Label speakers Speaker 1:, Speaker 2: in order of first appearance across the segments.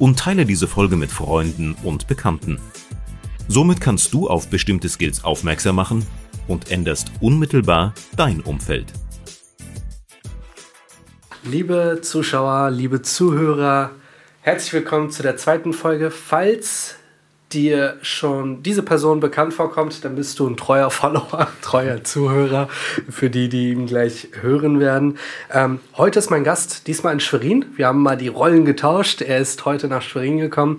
Speaker 1: und teile diese Folge mit Freunden und Bekannten. Somit kannst du auf bestimmte Skills aufmerksam machen und änderst unmittelbar dein Umfeld.
Speaker 2: Liebe Zuschauer, liebe Zuhörer, herzlich willkommen zu der zweiten Folge. Falls dir schon diese Person bekannt vorkommt, dann bist du ein treuer Follower, treuer Zuhörer für die, die ihn gleich hören werden. Ähm, heute ist mein Gast diesmal in Schwerin. Wir haben mal die Rollen getauscht. Er ist heute nach Schwerin gekommen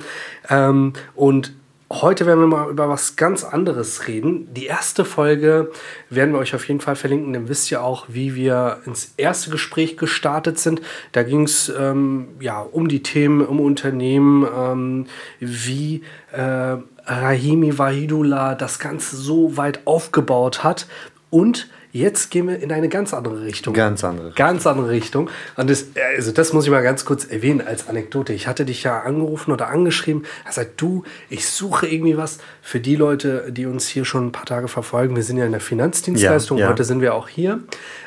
Speaker 2: ähm, und Heute werden wir mal über was ganz anderes reden. Die erste Folge werden wir euch auf jeden Fall verlinken. Dann wisst ihr auch, wie wir ins erste Gespräch gestartet sind. Da ging es ähm, ja, um die Themen um Unternehmen, ähm, wie äh, Rahimi Wahidullah das Ganze so weit aufgebaut hat und Jetzt gehen wir in eine ganz andere Richtung.
Speaker 3: Ganz andere.
Speaker 2: Ganz andere Richtung. Und das, also das muss ich mal ganz kurz erwähnen als Anekdote. Ich hatte dich ja angerufen oder angeschrieben. Er sagt, du, ich suche irgendwie was für die Leute, die uns hier schon ein paar Tage verfolgen. Wir sind ja in der Finanzdienstleistung. Ja, ja. Heute sind wir auch hier.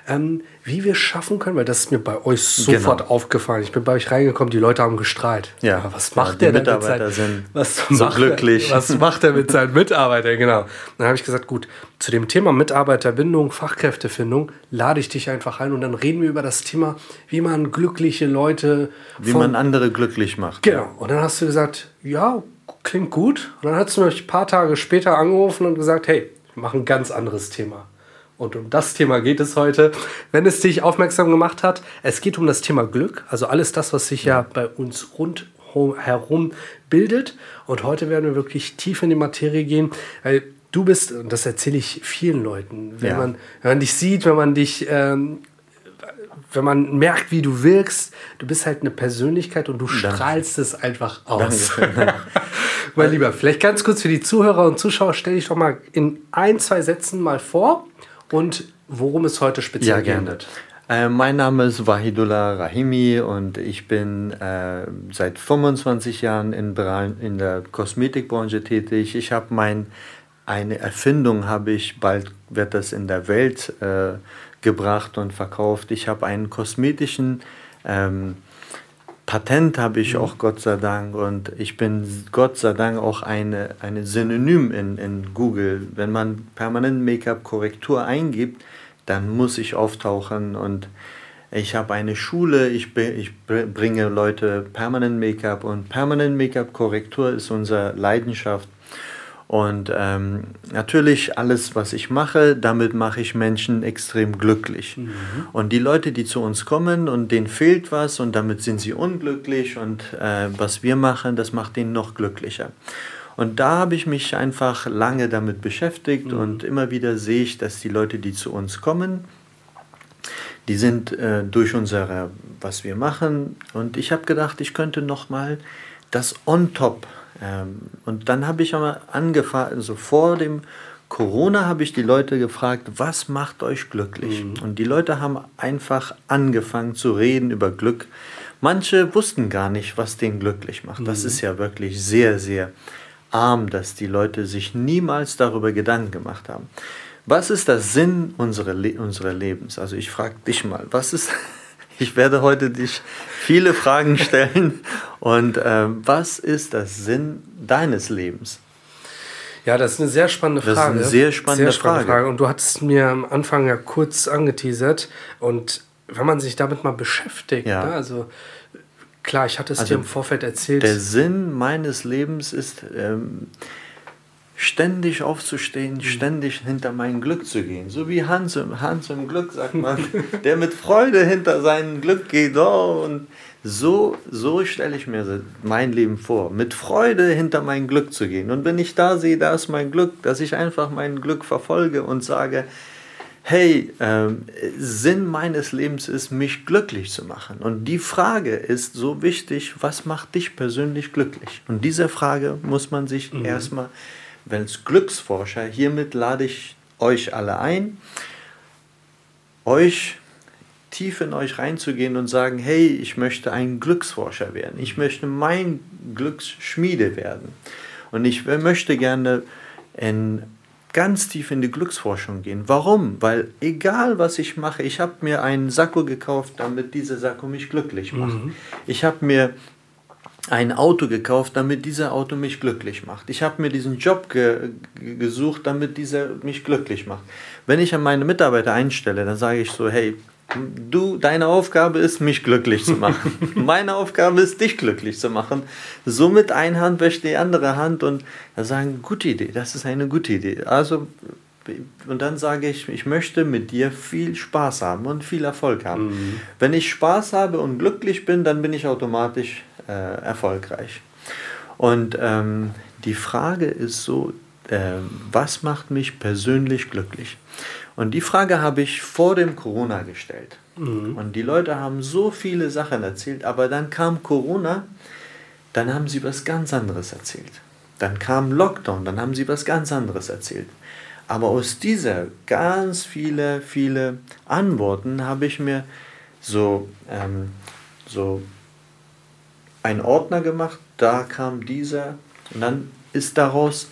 Speaker 2: Ähm, wie wir schaffen können, weil das ist mir bei euch sofort genau. aufgefallen. Ich bin bei euch reingekommen, die Leute haben gestrahlt.
Speaker 3: Ja,
Speaker 2: Aber was macht ja, der denn mit seinen,
Speaker 3: sind
Speaker 2: was
Speaker 3: so macht glücklich.
Speaker 2: Er, was macht er mit seinen Mitarbeitern? Genau. Dann habe ich gesagt, gut, zu dem Thema Mitarbeiterbindung, Fachkräftefindung lade ich dich einfach ein und dann reden wir über das Thema, wie man glückliche Leute,
Speaker 3: wie von, man andere glücklich macht.
Speaker 2: Genau. Ja. Und dann hast du gesagt, ja, klingt gut. Und dann hast du mich ein paar Tage später angerufen und gesagt, hey, wir machen ein ganz anderes Thema. Und um das Thema geht es heute. Wenn es dich aufmerksam gemacht hat, es geht um das Thema Glück, also alles das, was sich ja bei uns rundherum bildet. Und heute werden wir wirklich tief in die Materie gehen, weil du bist, und das erzähle ich vielen Leuten, wenn, ja. man, wenn man dich sieht, wenn man dich, ähm, wenn man merkt, wie du wirkst, du bist halt eine Persönlichkeit und du Danke. strahlst es einfach aus. mein Lieber, vielleicht ganz kurz für die Zuhörer und Zuschauer, stell dich doch mal in ein, zwei Sätzen mal vor und worum es heute speziell ja, geht.
Speaker 3: Äh, mein Name ist Wahidullah Rahimi und ich bin äh, seit 25 Jahren in, in der Kosmetikbranche tätig. Ich habe mein eine Erfindung habe ich bald wird das in der Welt äh, gebracht und verkauft. Ich habe einen kosmetischen ähm, Patent habe ich mhm. auch Gott sei Dank und ich bin Gott sei Dank auch eine, eine Synonym in, in Google. Wenn man permanent Make-up-Korrektur eingibt, dann muss ich auftauchen und ich habe eine Schule, ich, ich bringe Leute permanent Make-up und permanent Make-up-Korrektur ist unsere Leidenschaft. Und ähm, natürlich alles, was ich mache, damit mache ich Menschen extrem glücklich. Mhm. Und die Leute, die zu uns kommen und denen fehlt was und damit sind sie unglücklich und äh, was wir machen, das macht ihnen noch glücklicher. Und da habe ich mich einfach lange damit beschäftigt mhm. und immer wieder sehe ich, dass die Leute, die zu uns kommen, die sind äh, durch unsere, was wir machen. Und ich habe gedacht, ich könnte noch mal das on top ähm, und dann habe ich aber angefangen, also vor dem Corona habe ich die Leute gefragt, was macht euch glücklich? Mhm. Und die Leute haben einfach angefangen zu reden über Glück. Manche wussten gar nicht, was den glücklich macht. Mhm. Das ist ja wirklich sehr, sehr arm, dass die Leute sich niemals darüber Gedanken gemacht haben. Was ist der Sinn unserer, Le unserer Lebens? Also ich frage dich mal, was ist ich werde heute dich viele Fragen stellen. Und äh, was ist der Sinn deines Lebens?
Speaker 2: Ja, das ist eine sehr spannende Frage. Das ist
Speaker 3: eine sehr spannende, sehr spannende Frage. Frage.
Speaker 2: Und du hattest mir am Anfang ja kurz angeteasert. Und wenn man sich damit mal beschäftigt, ja. ne, also klar, ich hatte es also dir im Vorfeld erzählt.
Speaker 3: Der Sinn meines Lebens ist, ähm, ständig aufzustehen, ständig hinter mein Glück zu gehen. So wie Hans im, Hans im Glück, sagt man, der mit Freude hinter sein Glück geht. Oh, und so, so stelle ich mir mein Leben vor, mit Freude hinter mein Glück zu gehen. Und wenn ich da sehe, da ist mein Glück, dass ich einfach mein Glück verfolge und sage, hey, ähm, Sinn meines Lebens ist, mich glücklich zu machen. Und die Frage ist so wichtig, was macht dich persönlich glücklich? Und diese Frage muss man sich mhm. erstmal, als Glücksforscher, hiermit lade ich euch alle ein, euch tief in euch reinzugehen und sagen, hey, ich möchte ein Glücksforscher werden. Ich möchte mein Glücksschmiede werden. Und ich möchte gerne in ganz tief in die Glücksforschung gehen. Warum? Weil egal was ich mache, ich habe mir einen Sakko gekauft, damit dieser Sakko mich glücklich macht. Mhm. Ich habe mir ein Auto gekauft, damit dieser Auto mich glücklich macht. Ich habe mir diesen Job ge gesucht, damit dieser mich glücklich macht. Wenn ich an meine Mitarbeiter einstelle, dann sage ich so, hey, Du, deine Aufgabe ist, mich glücklich zu machen. Meine Aufgabe ist, dich glücklich zu machen. Somit eine Hand wäscht die andere Hand und da sagen, gute Idee, das ist eine gute Idee. Also, und dann sage ich, ich möchte mit dir viel Spaß haben und viel Erfolg haben. Mhm. Wenn ich Spaß habe und glücklich bin, dann bin ich automatisch äh, erfolgreich. Und ähm, die Frage ist so, äh, was macht mich persönlich glücklich? Und die Frage habe ich vor dem Corona gestellt. Mhm. Und die Leute haben so viele Sachen erzählt, aber dann kam Corona, dann haben sie was ganz anderes erzählt. Dann kam Lockdown, dann haben sie was ganz anderes erzählt. Aber aus dieser ganz viele, viele Antworten habe ich mir so, ähm, so einen Ordner gemacht, da kam dieser und dann ist daraus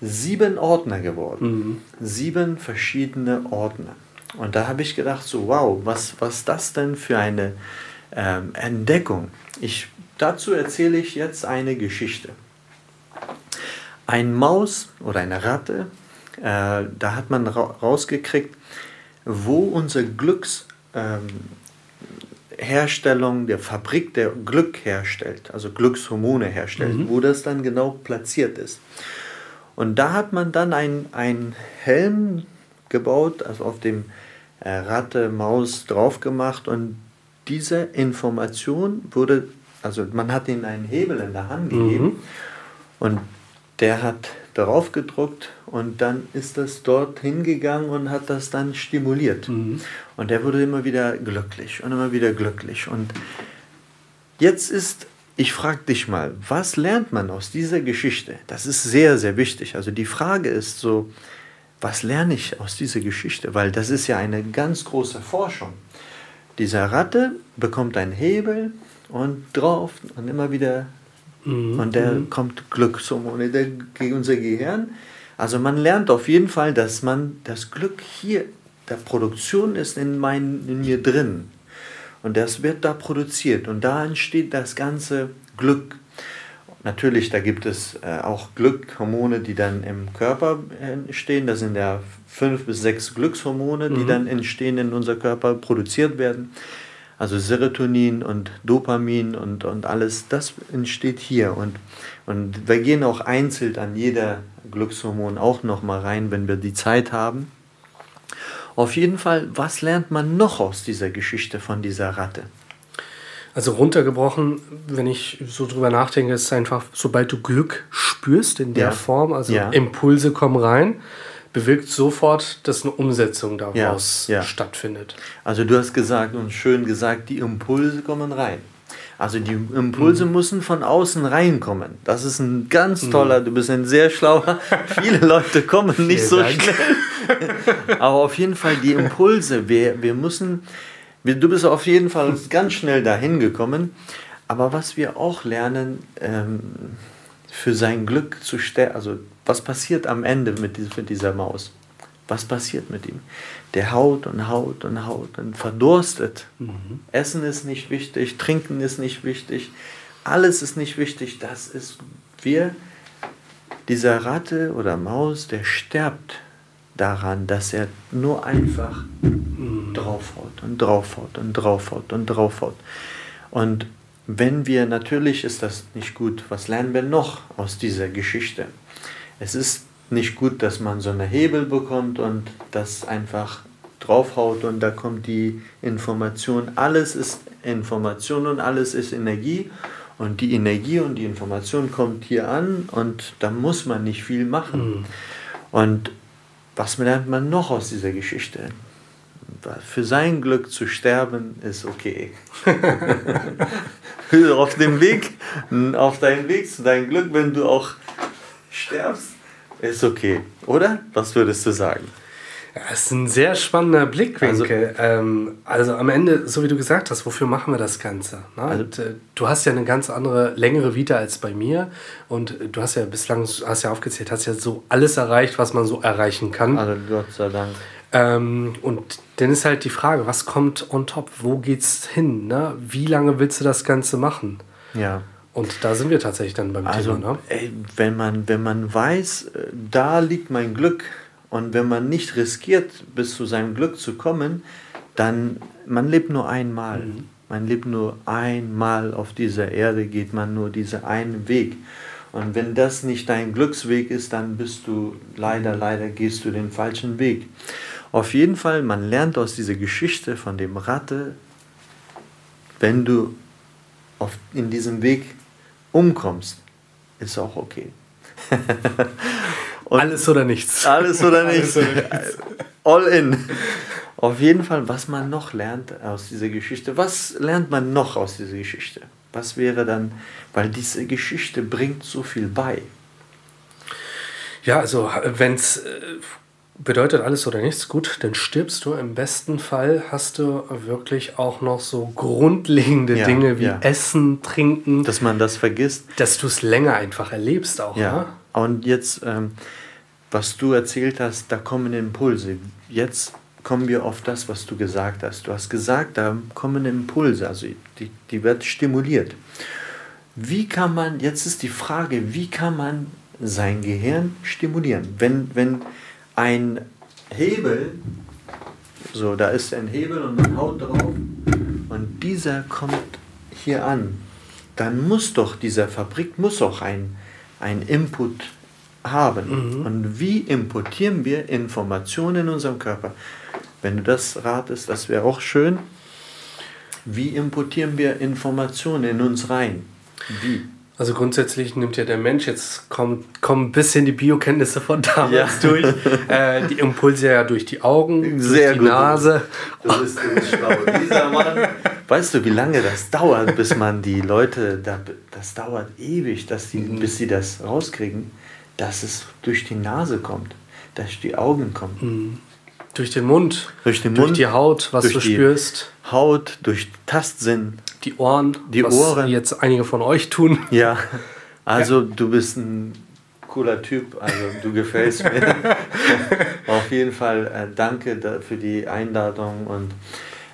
Speaker 3: sieben Ordner geworden. Mhm. Sieben verschiedene Ordner. Und da habe ich gedacht, so wow, was, was das denn für eine ähm, Entdeckung? Ich, dazu erzähle ich jetzt eine Geschichte. Ein Maus oder eine Ratte, äh, da hat man ra rausgekriegt, wo unser Glücksherstellung, ähm, der Fabrik der Glück herstellt, also Glückshormone herstellt, mhm. wo das dann genau platziert ist. Und da hat man dann einen Helm gebaut, also auf dem äh, Ratte, Maus drauf gemacht und diese Information wurde, also man hat ihnen einen Hebel in der Hand gegeben mhm. und der hat darauf gedruckt und dann ist das dort hingegangen und hat das dann stimuliert. Mhm. Und der wurde immer wieder glücklich und immer wieder glücklich. Und jetzt ist ich frage dich mal, was lernt man aus dieser Geschichte? Das ist sehr, sehr wichtig. Also die Frage ist so, was lerne ich aus dieser Geschichte? Weil das ist ja eine ganz große Forschung. Dieser Ratte bekommt einen Hebel und drauf und immer wieder mhm. und der mhm. kommt Glückshormone gegen unser Gehirn. Also man lernt auf jeden Fall, dass man das Glück hier der Produktion ist in, mein, in mir drin. Und das wird da produziert und da entsteht das ganze Glück. Natürlich, da gibt es äh, auch Glückhormone, die dann im Körper entstehen. Das sind ja fünf bis sechs Glückshormone, die mhm. dann entstehen in unser Körper, produziert werden. Also Serotonin und Dopamin und, und alles, das entsteht hier. Und, und wir gehen auch einzeln an jeder Glückshormon auch nochmal rein, wenn wir die Zeit haben. Auf jeden Fall, was lernt man noch aus dieser Geschichte von dieser Ratte?
Speaker 2: Also runtergebrochen, wenn ich so drüber nachdenke, ist es einfach, sobald du Glück spürst in der ja. Form, also ja. Impulse kommen rein, bewirkt sofort, dass eine Umsetzung daraus ja. stattfindet.
Speaker 3: Also du hast gesagt und schön gesagt, die Impulse kommen rein. Also die Impulse mhm. müssen von außen reinkommen. Das ist ein ganz mhm. toller, du bist ein sehr schlauer. Viele Leute kommen nicht so Dank. schnell. Aber auf jeden Fall die Impulse, wir, wir müssen, wir, du bist auf jeden Fall ganz schnell dahin gekommen. Aber was wir auch lernen, ähm, für sein Glück zu stärken, also was passiert am Ende mit, dieser Maus? Was passiert mit ihm? Der haut und haut und haut und verdurstet. Mhm. Essen ist nicht wichtig, Trinken ist nicht wichtig, alles ist nicht wichtig. Das ist wir, dieser Ratte oder Maus, der sterbt daran, dass er nur einfach mhm. draufhaut und draufhaut und draufhaut und draufhaut. Und wenn wir, natürlich ist das nicht gut, was lernen wir noch aus dieser Geschichte? Es ist nicht gut, dass man so eine Hebel bekommt und das einfach draufhaut und da kommt die Information. Alles ist Information und alles ist Energie und die Energie und die Information kommt hier an und da muss man nicht viel machen. Mhm. Und was lernt man noch aus dieser Geschichte? Für sein Glück zu sterben ist okay. auf dem Weg, auf deinem Weg zu deinem Glück, wenn du auch stirbst, ist okay, oder? Was würdest du sagen?
Speaker 2: Ja, das ist ein sehr spannender Blickwinkel. Also, ähm, also, am Ende, so wie du gesagt hast, wofür machen wir das Ganze? Ne? Also, und, äh, du hast ja eine ganz andere, längere Vita als bei mir. Und du hast ja bislang, hast ja aufgezählt, hast ja so alles erreicht, was man so erreichen kann.
Speaker 3: Also Gott sei Dank.
Speaker 2: Ähm, und dann ist halt die Frage, was kommt on top? Wo geht's hin? Ne? Wie lange willst du das Ganze machen?
Speaker 3: Ja.
Speaker 2: Und da sind wir tatsächlich dann beim also, Thema. Ne?
Speaker 3: Ey, wenn, man, wenn man weiß, äh, da liegt mein Glück, und wenn man nicht riskiert, bis zu seinem Glück zu kommen, dann man lebt nur einmal. Mhm. Man lebt nur einmal auf dieser Erde, geht man nur diesen einen Weg. Und wenn das nicht dein Glücksweg ist, dann bist du leider, leider gehst du den falschen Weg. Auf jeden Fall, man lernt aus dieser Geschichte von dem Ratte, wenn du auf, in diesem Weg umkommst, ist auch okay.
Speaker 2: alles oder nichts.
Speaker 3: Alles oder nichts. alles oder nichts. All in. Auf jeden Fall, was man noch lernt aus dieser Geschichte. Was lernt man noch aus dieser Geschichte? Was wäre dann, weil diese Geschichte bringt so viel bei.
Speaker 2: Ja, also wenn es äh, bedeutet alles oder nichts, gut, dann stirbst du. Im besten Fall hast du wirklich auch noch so grundlegende ja, Dinge wie ja. Essen, Trinken.
Speaker 3: Dass man das vergisst.
Speaker 2: Dass du es länger einfach erlebst auch. Ja. Ne?
Speaker 3: Und jetzt, ähm, was du erzählt hast, da kommen Impulse. Jetzt kommen wir auf das, was du gesagt hast. Du hast gesagt, da kommen Impulse, also die, die wird stimuliert. Wie kann man, jetzt ist die Frage, wie kann man sein Gehirn stimulieren? Wenn, wenn ein Hebel, so da ist ein Hebel und man haut drauf und dieser kommt hier an, dann muss doch dieser Fabrik muss auch ein ein Input haben. Mhm. Und wie importieren wir Informationen in unserem Körper? Wenn du das ratest, das wäre auch schön. Wie importieren wir Informationen in uns rein? Wie?
Speaker 2: Also grundsätzlich nimmt ja der Mensch, jetzt kommt, kommen ein bisschen die Biokenntnisse von damals ja. durch, äh, die Impulse ja durch die Augen, Sehr durch die gut. Nase. Du bist
Speaker 3: dieser Mann. Weißt du, wie lange das dauert, bis man die Leute, das dauert ewig, dass die, mhm. bis sie das rauskriegen, dass es durch die Nase kommt, dass die Augen kommen.
Speaker 2: Mhm. Durch den Mund,
Speaker 3: durch, den
Speaker 2: durch die Haut, was du spürst.
Speaker 3: Haut, durch Tastsinn.
Speaker 2: Die Ohren,
Speaker 3: die was Ohren.
Speaker 2: jetzt einige von euch tun.
Speaker 3: Ja, also ja. du bist ein cooler Typ, also du gefällst mir. Auf jeden Fall äh, danke für die Einladung und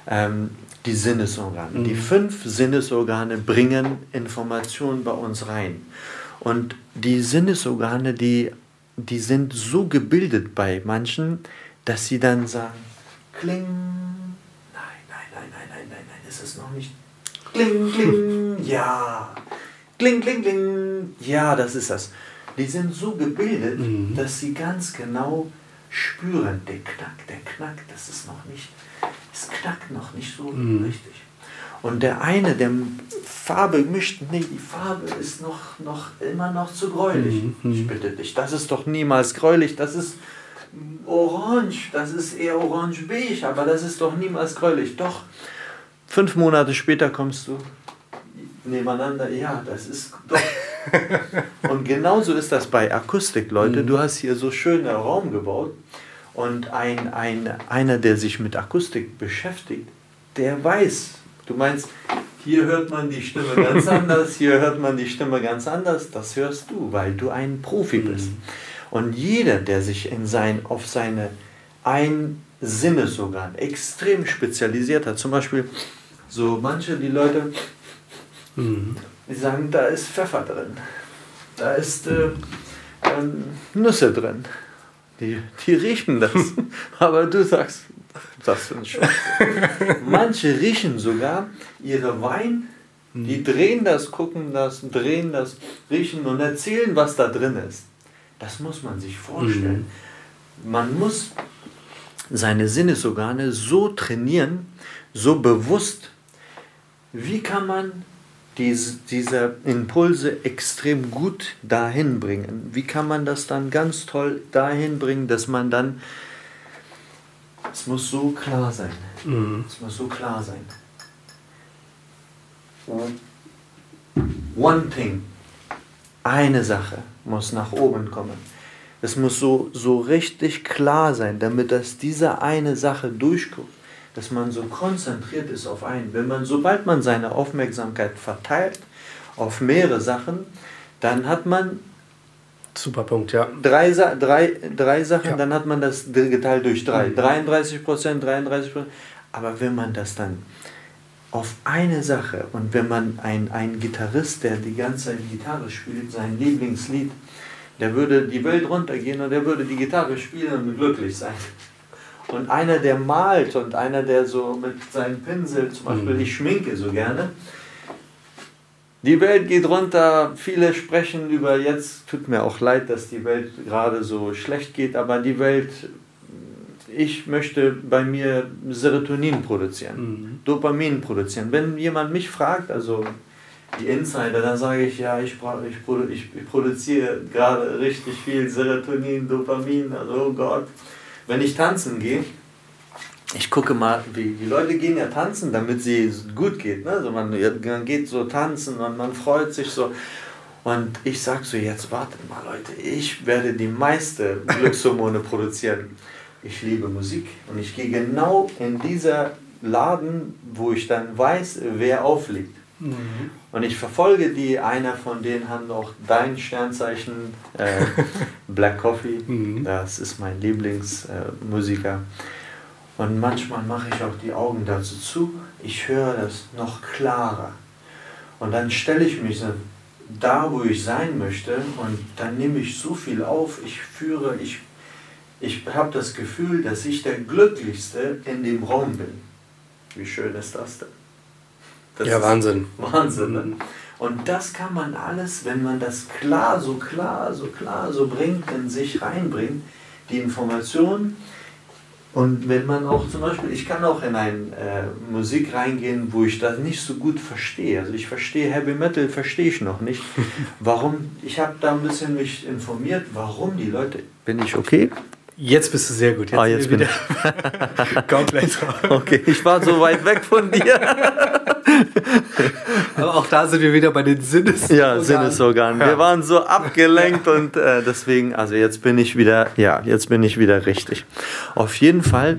Speaker 3: ähm, die Sinnesorgane. Mhm. Die fünf Sinnesorgane bringen Informationen bei uns rein. Und die Sinnesorgane, die, die sind so gebildet bei manchen, dass sie dann sagen, kling, nein, nein, nein, nein, nein, nein, nein, ist es noch nicht Kling, kling, ja. Kling, kling, kling. Ja, das ist das. Die sind so gebildet, mhm. dass sie ganz genau spüren, der Knack, der Knack, das ist noch nicht, es knackt noch nicht so mhm. richtig. Und der eine, der Farbe mischt, nee, die Farbe ist noch, noch immer noch zu gräulich. Mhm. Ich bitte dich, das ist doch niemals gräulich, das ist orange, das ist eher orange-beige, aber das ist doch niemals gräulich. Doch, Fünf Monate später kommst du nebeneinander. Ja, das ist doch. und genauso ist das bei Akustik, Leute. Mhm. Du hast hier so schön einen Raum gebaut und ein, ein, einer, der sich mit Akustik beschäftigt, der weiß, du meinst, hier hört man die Stimme ganz anders, hier hört man die Stimme ganz anders, das hörst du, weil du ein Profi mhm. bist. Und jeder, der sich in sein, auf seine ein Sinnesorgan extrem spezialisiert hat, zum Beispiel so, manche, die Leute, mhm. die sagen, da ist Pfeffer drin, da ist äh, ähm, Nüsse drin. Die, die riechen das. Aber du sagst, das sind schon. Manche riechen sogar ihre Wein, die mhm. drehen das, gucken das, drehen das, riechen und erzählen, was da drin ist. Das muss man sich vorstellen. Mhm. Man muss seine Sinnesorgane so trainieren, so bewusst wie kann man diese, diese Impulse extrem gut dahin bringen. Wie kann man das dann ganz toll dahin bringen, dass man dann, es muss so klar sein, mhm. es muss so klar sein. One thing, eine Sache muss nach oben kommen. Es muss so, so richtig klar sein, damit das diese eine Sache durchkommt dass man so konzentriert ist auf einen. Wenn man, sobald man seine Aufmerksamkeit verteilt auf mehrere Sachen, dann hat man
Speaker 2: Super Punkt, ja.
Speaker 3: Drei, drei, drei Sachen, ja. dann hat man das geteilt durch drei. Mhm. 33 Prozent, 33 Prozent. Aber wenn man das dann auf eine Sache und wenn man ein, ein Gitarrist, der die ganze Zeit Gitarre spielt, sein Lieblingslied, der würde die Welt runtergehen und der würde die Gitarre spielen und glücklich sein. Und einer, der malt und einer, der so mit seinem Pinsel, zum Beispiel, mhm. ich schminke so gerne. Die Welt geht runter, viele sprechen über jetzt, tut mir auch leid, dass die Welt gerade so schlecht geht, aber die Welt, ich möchte bei mir Serotonin produzieren, mhm. Dopamin produzieren. Wenn jemand mich fragt, also die Insider, dann sage ich, ja, ich, ich, ich produziere gerade richtig viel Serotonin, Dopamin, also oh Gott. Wenn ich tanzen gehe, ich gucke mal, wie die Leute gehen ja tanzen, damit sie gut geht. Ne? Also man, man geht so tanzen und man freut sich so. Und ich sage so, jetzt wartet mal Leute, ich werde die meiste Glückshormone produzieren. Ich liebe Musik und ich gehe genau in dieser Laden, wo ich dann weiß, wer auflegt. Mhm. Und ich verfolge die, einer von denen hat auch dein Sternzeichen, äh, Black Coffee, mhm. das ist mein Lieblingsmusiker. Äh, und manchmal mache ich auch die Augen dazu zu, ich höre das noch klarer. Und dann stelle ich mich da, wo ich sein möchte und dann nehme ich so viel auf, ich führe, ich, ich habe das Gefühl, dass ich der Glücklichste in dem Raum bin. Wie schön ist das denn?
Speaker 2: Das ja, Wahnsinn.
Speaker 3: Wahnsinn. Ne? Und das kann man alles, wenn man das klar, so klar, so klar, so bringt, in sich reinbringt, die Information. Und wenn man auch zum Beispiel, ich kann auch in eine äh, Musik reingehen, wo ich das nicht so gut verstehe. Also ich verstehe Heavy Metal, verstehe ich noch nicht. Warum? Ich habe da ein bisschen mich informiert, warum die Leute. Bin ich okay?
Speaker 2: Jetzt bist du sehr gut.
Speaker 3: Jetzt, ah, jetzt bin ich. Komplett. Okay, ich war so weit weg von dir.
Speaker 2: Aber auch da sind wir wieder bei den Sinnesorganen.
Speaker 3: Ja, Sinnesorganen. Wir waren so abgelenkt und äh, deswegen, also jetzt bin ich wieder, ja, jetzt bin ich wieder richtig. Auf jeden Fall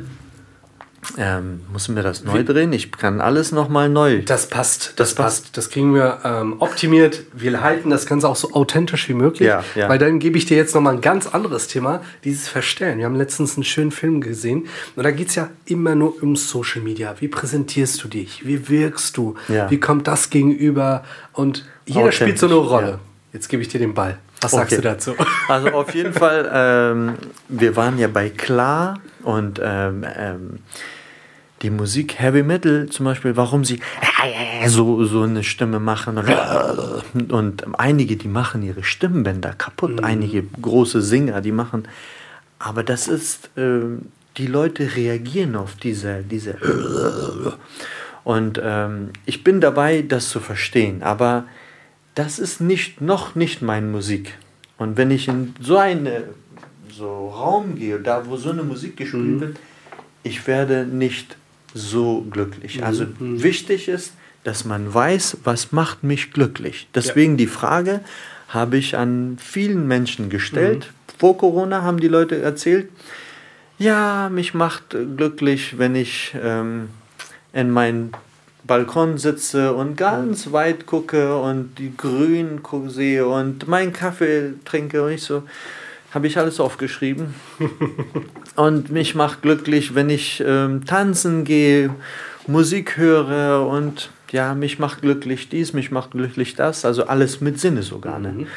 Speaker 3: ähm, müssen wir das neu Wie? drehen? Ich kann alles nochmal neu.
Speaker 2: Das passt, das, das passt. passt. Das kriegen wir ähm, optimiert. Wir halten das Ganze auch so authentisch wie möglich. Ja, ja. Weil dann gebe ich dir jetzt nochmal ein ganz anderes Thema, dieses Verstellen. Wir haben letztens einen schönen Film gesehen und da geht es ja immer nur um Social Media. Wie präsentierst du dich? Wie wirkst du? Ja. Wie kommt das gegenüber? Und jeder spielt so eine Rolle. Jetzt gebe ich dir den Ball. Was sagst okay. du dazu?
Speaker 3: Also auf jeden Fall, ähm, wir waren ja bei Klar und ähm, ähm, die Musik Heavy Metal zum Beispiel, warum sie so, so eine Stimme machen und, und einige, die machen ihre Stimmbänder kaputt, mhm. einige große Singer, die machen, aber das ist, äh, die Leute reagieren auf diese, diese und ähm, ich bin dabei, das zu verstehen, aber das ist nicht, noch nicht meine Musik. Und wenn ich in so einen so Raum gehe, da wo so eine Musik gespielt mhm. wird, ich werde nicht so glücklich. Mhm. Also mhm. wichtig ist, dass man weiß, was macht mich glücklich. Deswegen ja. die Frage habe ich an vielen Menschen gestellt. Mhm. Vor Corona haben die Leute erzählt, ja, mich macht glücklich, wenn ich ähm, in meinen Balkon sitze und ganz weit gucke und die Grün sehe und meinen Kaffee trinke und ich so, habe ich alles aufgeschrieben. und mich macht glücklich, wenn ich ähm, tanzen gehe, Musik höre und ja, mich macht glücklich dies, mich macht glücklich das, also alles mit Sinnesorgane. Mhm.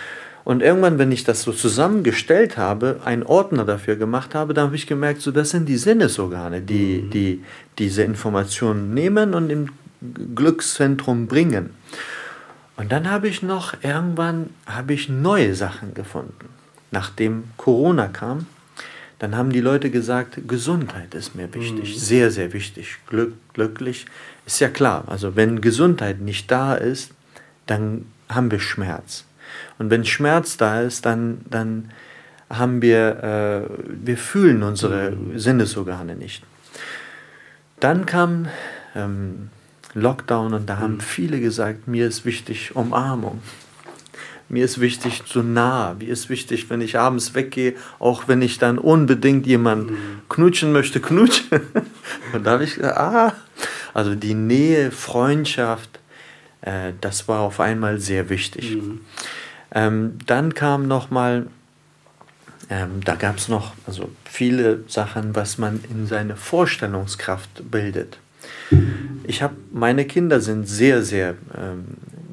Speaker 3: Und irgendwann, wenn ich das so zusammengestellt habe, einen Ordner dafür gemacht habe, dann habe ich gemerkt, so das sind die Sinnesorgane, die, mhm. die diese Informationen nehmen und im Glückszentrum bringen. Und dann habe ich noch irgendwann habe ich neue Sachen gefunden nachdem Corona kam, dann haben die Leute gesagt, Gesundheit ist mir wichtig, mhm. sehr, sehr wichtig. Glück, glücklich ist ja klar. Also wenn Gesundheit nicht da ist, dann haben wir Schmerz. Und wenn Schmerz da ist, dann, dann haben wir, äh, wir fühlen unsere Sinnesorgane nicht. Dann kam ähm, Lockdown und da haben mhm. viele gesagt, mir ist wichtig Umarmung. Mir ist wichtig zu nah. Mir ist wichtig, wenn ich abends weggehe, auch wenn ich dann unbedingt jemanden mhm. knutschen möchte, knutschen. und da habe ich gesagt, ah, also die Nähe, Freundschaft, äh, das war auf einmal sehr wichtig. Mhm. Ähm, dann kam noch mal, ähm, da gab es noch also viele Sachen, was man in seine Vorstellungskraft bildet. Ich habe, meine Kinder sind sehr, sehr, ähm,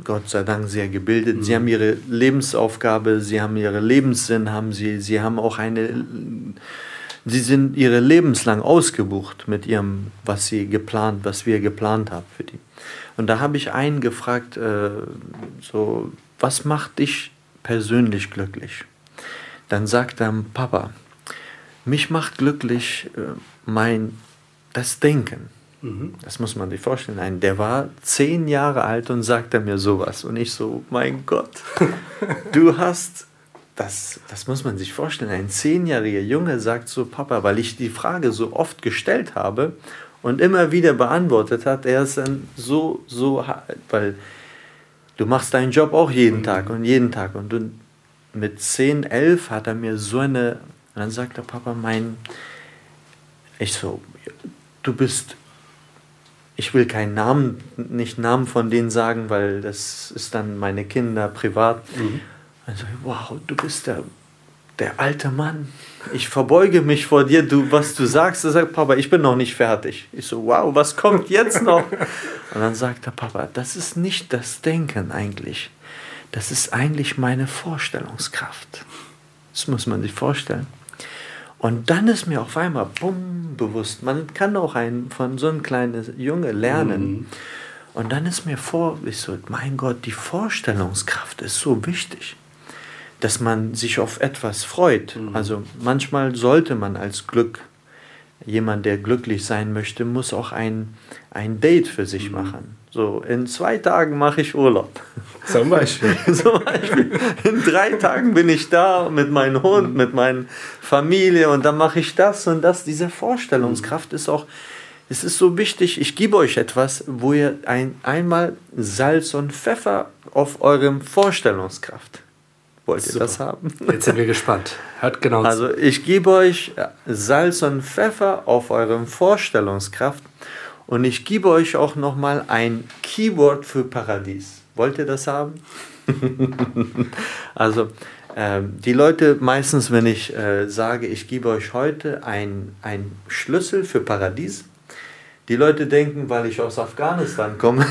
Speaker 3: Gott sei Dank, sehr gebildet. Mhm. Sie haben ihre Lebensaufgabe, sie haben ihren Lebenssinn, haben sie, sie haben auch eine, sie sind ihre lebenslang ausgebucht mit ihrem, was sie geplant, was wir geplant haben für die. Und da habe ich einen gefragt, äh, so, was macht dich persönlich glücklich? Dann sagt er, Papa, mich macht glücklich äh, mein, das Denken. Mhm. Das muss man sich vorstellen. Nein, der war zehn Jahre alt und sagte mir sowas. Und ich so, mein Gott, du hast, das, das muss man sich vorstellen. Ein zehnjähriger Junge sagt so, Papa, weil ich die Frage so oft gestellt habe und immer wieder beantwortet hat, er ist dann so, so, weil du machst deinen Job auch jeden mhm. Tag und jeden Tag. Und du, mit 10, 11 hat er mir so eine, und dann sagt der Papa, mein, ich so, du bist ich will keinen Namen, nicht Namen von denen sagen, weil das ist dann meine Kinder privat. Mhm. Also, wow, du bist der, der alte Mann. Ich verbeuge mich vor dir, du, was du sagst. Er sagt, Papa, ich bin noch nicht fertig. Ich so, wow, was kommt jetzt noch? Und dann sagt der Papa, das ist nicht das Denken eigentlich. Das ist eigentlich meine Vorstellungskraft. Das muss man sich vorstellen. Und dann ist mir auf einmal bumm bewusst, man kann auch ein, von so einem kleinen Junge lernen. Mhm. Und dann ist mir vor, ich so, mein Gott, die Vorstellungskraft ist so wichtig, dass man sich auf etwas freut. Mhm. Also manchmal sollte man als Glück, jemand, der glücklich sein möchte, muss auch ein, ein Date für sich mhm. machen. So, in zwei Tagen mache ich Urlaub.
Speaker 2: Zum Beispiel.
Speaker 3: Zum Beispiel. In drei Tagen bin ich da mit meinem Hund, mit meiner Familie und dann mache ich das und das. Diese Vorstellungskraft ist auch, es ist so wichtig. Ich gebe euch etwas, wo ihr ein, einmal Salz und Pfeffer auf eurem Vorstellungskraft. Wollt ihr Super. das haben?
Speaker 2: Jetzt sind wir gespannt. Hört genau.
Speaker 3: Also ich gebe euch Salz und Pfeffer auf eurem Vorstellungskraft und ich gebe euch auch noch mal ein Keyword für Paradies. Wollt ihr das haben? also äh, die Leute meistens, wenn ich äh, sage, ich gebe euch heute ein, ein Schlüssel für Paradies, die Leute denken, weil ich aus Afghanistan komme,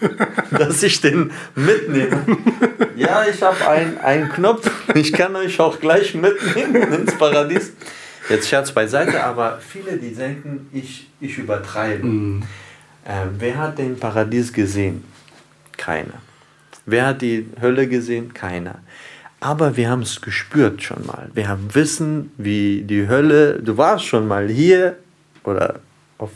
Speaker 3: dass ich den mitnehme. ja, ich habe einen Knopf, ich kann euch auch gleich mitnehmen ins Paradies. Jetzt Scherz beiseite, aber viele, die denken, ich, ich übertreibe. Mhm. Äh, wer hat den Paradies gesehen? Keiner. Wer hat die Hölle gesehen? Keiner. Aber wir haben es gespürt schon mal. Wir haben wissen, wie die Hölle, du warst schon mal hier oder auf,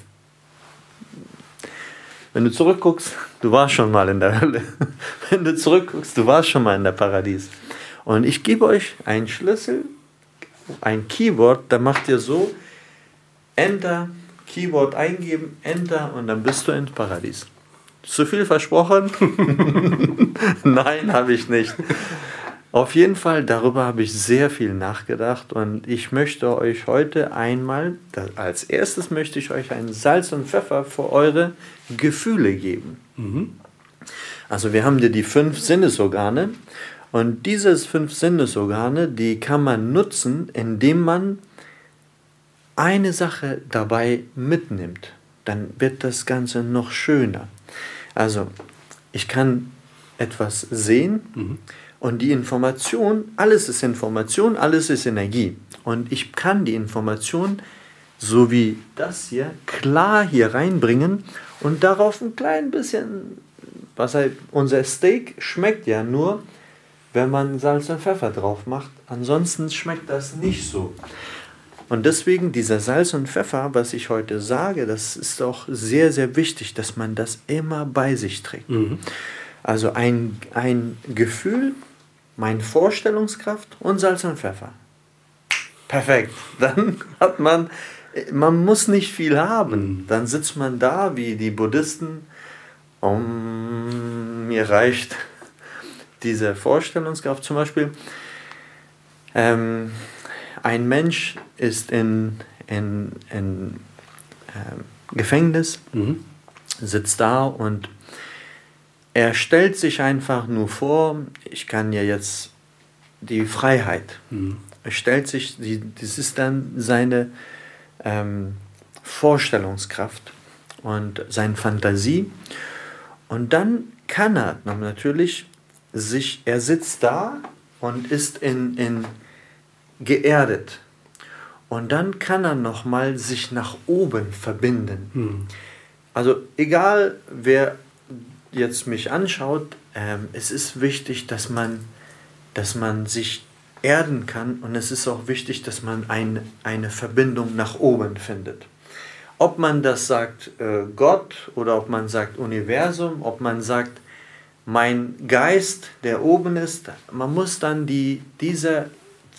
Speaker 3: wenn du zurückguckst, du warst schon mal in der Hölle. Wenn du zurückguckst, du warst schon mal in der Paradies. Und ich gebe euch einen Schlüssel ein Keyword, da macht ihr so, Enter, Keyword eingeben, Enter und dann bist du ins Paradies. Zu viel versprochen? Nein, habe ich nicht. Auf jeden Fall, darüber habe ich sehr viel nachgedacht und ich möchte euch heute einmal, als erstes möchte ich euch ein Salz und Pfeffer für eure Gefühle geben. Mhm. Also wir haben dir die fünf Sinnesorgane und diese fünf Sinnesorgane, die kann man nutzen, indem man eine Sache dabei mitnimmt. Dann wird das Ganze noch schöner. Also, ich kann etwas sehen mhm. und die Information, alles ist Information, alles ist Energie. Und ich kann die Information, so wie das hier, klar hier reinbringen und darauf ein klein bisschen, was halt, unser Steak schmeckt ja nur, wenn man Salz und Pfeffer drauf macht. Ansonsten schmeckt das nicht so. Und deswegen dieser Salz und Pfeffer, was ich heute sage, das ist auch sehr, sehr wichtig, dass man das immer bei sich trägt. Mhm. Also ein, ein Gefühl, meine Vorstellungskraft und Salz und Pfeffer. Perfekt. Dann hat man, man muss nicht viel haben. Dann sitzt man da wie die Buddhisten. Um, mir reicht diese Vorstellungskraft. Zum Beispiel, ähm, ein Mensch ist in, in, in äh, Gefängnis, mhm. sitzt da und er stellt sich einfach nur vor, ich kann ja jetzt die Freiheit. Mhm. Er stellt sich, die, das ist dann seine ähm, Vorstellungskraft und seine Fantasie. Und dann kann er natürlich sich, er sitzt da und ist in, in geerdet. Und dann kann er nochmal sich nach oben verbinden. Mhm. Also egal, wer jetzt mich anschaut, ähm, es ist wichtig, dass man, dass man sich erden kann und es ist auch wichtig, dass man ein, eine Verbindung nach oben findet. Ob man das sagt äh, Gott oder ob man sagt Universum, ob man sagt mein Geist, der oben ist, man muss dann die, diese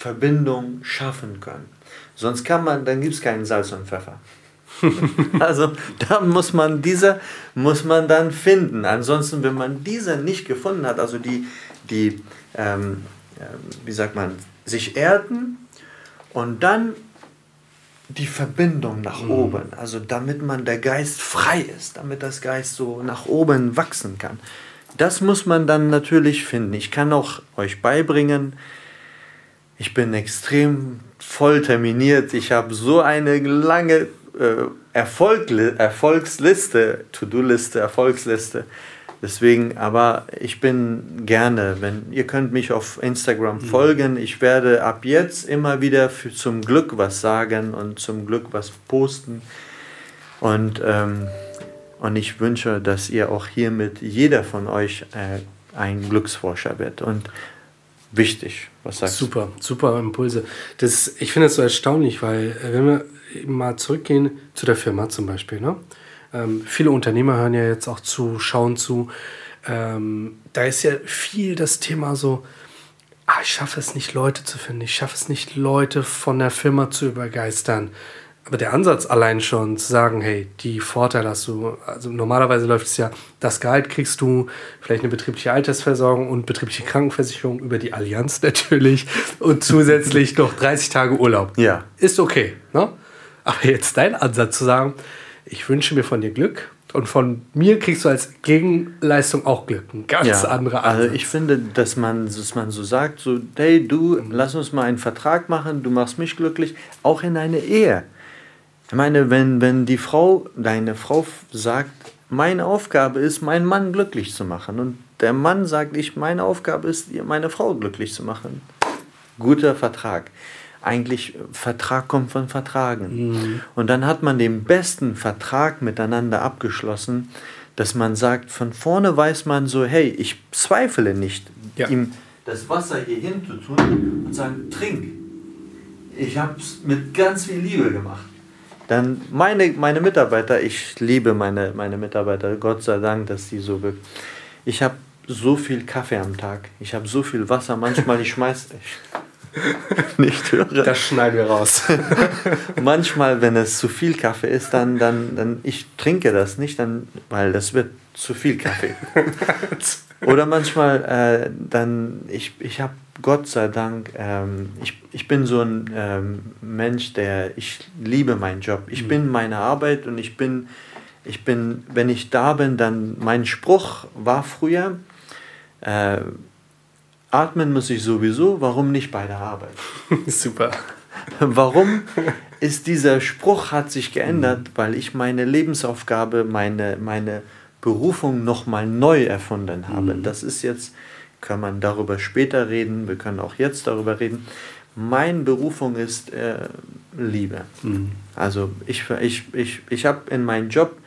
Speaker 3: Verbindung schaffen können. Sonst kann man, dann gibt es keinen Salz und Pfeffer. also da muss man diese muss man dann finden. Ansonsten, wenn man diese nicht gefunden hat, also die, die ähm, äh, wie sagt man, sich erden und dann die Verbindung nach mhm. oben, also damit man der Geist frei ist, damit das Geist so nach oben wachsen kann. Das muss man dann natürlich finden. Ich kann auch euch beibringen, ich bin extrem voll terminiert. Ich habe so eine lange äh, Erfolg, Erfolgsliste, To-Do-Liste, Erfolgsliste. Deswegen, aber ich bin gerne, wenn ihr könnt mich auf Instagram mhm. folgen. Ich werde ab jetzt immer wieder für, zum Glück was sagen und zum Glück was posten. Und, ähm, und ich wünsche, dass ihr auch hiermit jeder von euch äh, ein Glücksforscher wird. Und wichtig,
Speaker 2: was sagst du? Super, super Impulse. Das, ich finde es so erstaunlich, weil äh, wenn wir mal zurückgehen zu der Firma zum Beispiel. Ne? Ähm, viele Unternehmer hören ja jetzt auch zu, schauen zu. Ähm, da ist ja viel das Thema so, ah, ich schaffe es nicht, Leute zu finden. Ich schaffe es nicht, Leute von der Firma zu übergeistern. Aber der Ansatz allein schon zu sagen, hey, die Vorteile hast du, also normalerweise läuft es ja, das Gehalt kriegst du, vielleicht eine betriebliche Altersversorgung und betriebliche Krankenversicherung über die Allianz natürlich und zusätzlich noch 30 Tage Urlaub. Ja. Ist okay. Ne? Aber jetzt dein Ansatz zu sagen, ich wünsche mir von dir Glück und von mir kriegst du als Gegenleistung auch Glück. Ein ganz ja,
Speaker 3: anderer Ansatz. Also ich finde, dass man, dass man so sagt, so, hey du, lass uns mal einen Vertrag machen, du machst mich glücklich, auch in einer Ehe. Ich meine, wenn, wenn die Frau, deine Frau sagt, meine Aufgabe ist, meinen Mann glücklich zu machen und der Mann sagt, ich, meine Aufgabe ist, meine Frau glücklich zu machen. Guter Vertrag eigentlich Vertrag kommt von Vertragen. Mhm. Und dann hat man den besten Vertrag miteinander abgeschlossen, dass man sagt, von vorne weiß man so, hey, ich zweifle nicht, ja. ihm das Wasser hier hin zu tun und sagen, trink. Ich habe es mit ganz viel Liebe gemacht. Dann meine, meine Mitarbeiter, ich liebe meine, meine Mitarbeiter, Gott sei Dank, dass die so wirken. Ich habe so viel Kaffee am Tag. Ich habe so viel Wasser, manchmal ich schmeiß. Ich, nicht höre. Das schneiden wir raus. Manchmal, wenn es zu viel Kaffee ist, dann, dann, dann ich trinke das nicht, dann, weil das wird zu viel Kaffee. Oder manchmal, äh, dann, ich, ich habe Gott sei Dank, ähm, ich, ich bin so ein ähm, Mensch, der, ich liebe meinen Job. Ich mhm. bin meine Arbeit und ich bin, ich bin, wenn ich da bin, dann, mein Spruch war früher, äh, Atmen muss ich sowieso, warum nicht bei der Arbeit? Super. Warum ist dieser Spruch hat sich geändert? Mhm. Weil ich meine Lebensaufgabe, meine, meine Berufung nochmal neu erfunden habe. Mhm. Das ist jetzt, kann man darüber später reden, wir können auch jetzt darüber reden. Meine Berufung ist äh, Liebe. Mhm. Also ich, ich, ich, ich habe in meinem Job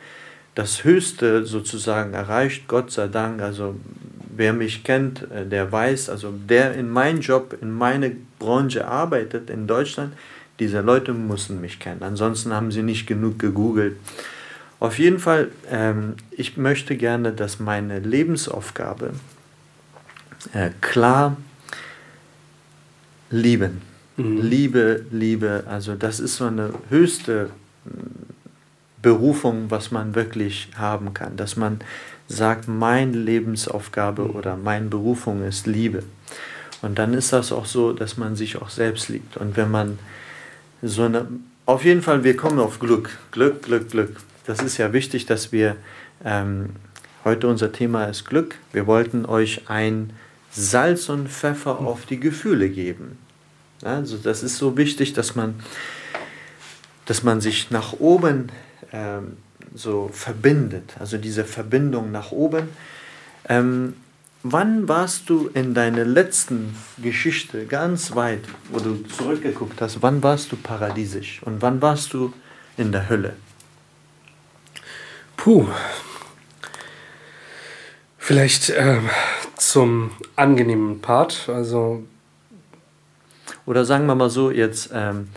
Speaker 3: das Höchste sozusagen erreicht, Gott sei Dank. Also wer mich kennt, äh, der weiß, also der in meinem Job, in meiner Branche arbeitet in Deutschland, diese Leute müssen mich kennen. Ansonsten haben sie nicht genug gegoogelt. Auf jeden Fall, ähm, ich möchte gerne, dass meine Lebensaufgabe äh, klar lieben. Mhm. Liebe, Liebe, also das ist so eine höchste Berufung, was man wirklich haben kann, dass man sagt, meine Lebensaufgabe mhm. oder meine Berufung ist Liebe. Und dann ist das auch so, dass man sich auch selbst liebt. Und wenn man so eine, auf jeden Fall, wir kommen auf Glück, Glück, Glück, Glück. Das ist ja wichtig, dass wir, ähm, heute unser Thema ist Glück. Wir wollten euch ein Salz und Pfeffer auf die Gefühle geben. Also das ist so wichtig, dass man, dass man sich nach oben ähm, so verbindet, also diese Verbindung nach oben. Ähm, wann warst du in deiner letzten Geschichte ganz weit, wo du zurückgeguckt hast, wann warst du paradiesisch und wann warst du in der Hölle?
Speaker 2: Puh. Vielleicht äh, zum angenehmen Part, also.
Speaker 3: Oder sagen wir mal so, jetzt, ähm,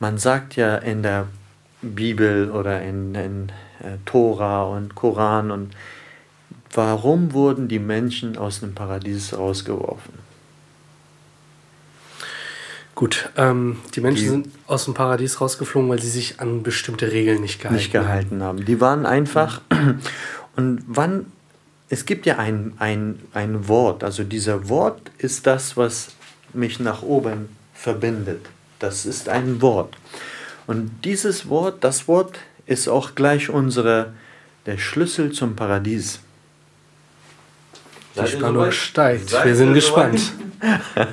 Speaker 3: man sagt ja in der Bibel oder in, in äh, Tora und Koran und warum wurden die Menschen aus dem Paradies rausgeworfen?
Speaker 2: Gut, ähm, die Menschen die, sind aus dem Paradies rausgeflogen, weil sie sich an bestimmte Regeln nicht gehalten,
Speaker 3: nicht gehalten haben. haben. Die waren einfach. Und wann. Es gibt ja ein, ein, ein Wort, also dieser Wort ist das, was mich nach oben verbindet. Das ist ein Wort. Und dieses Wort, das Wort ist auch gleich unsere, der Schlüssel zum Paradies.
Speaker 2: Die Spannung steigt. Wir sind gespannt.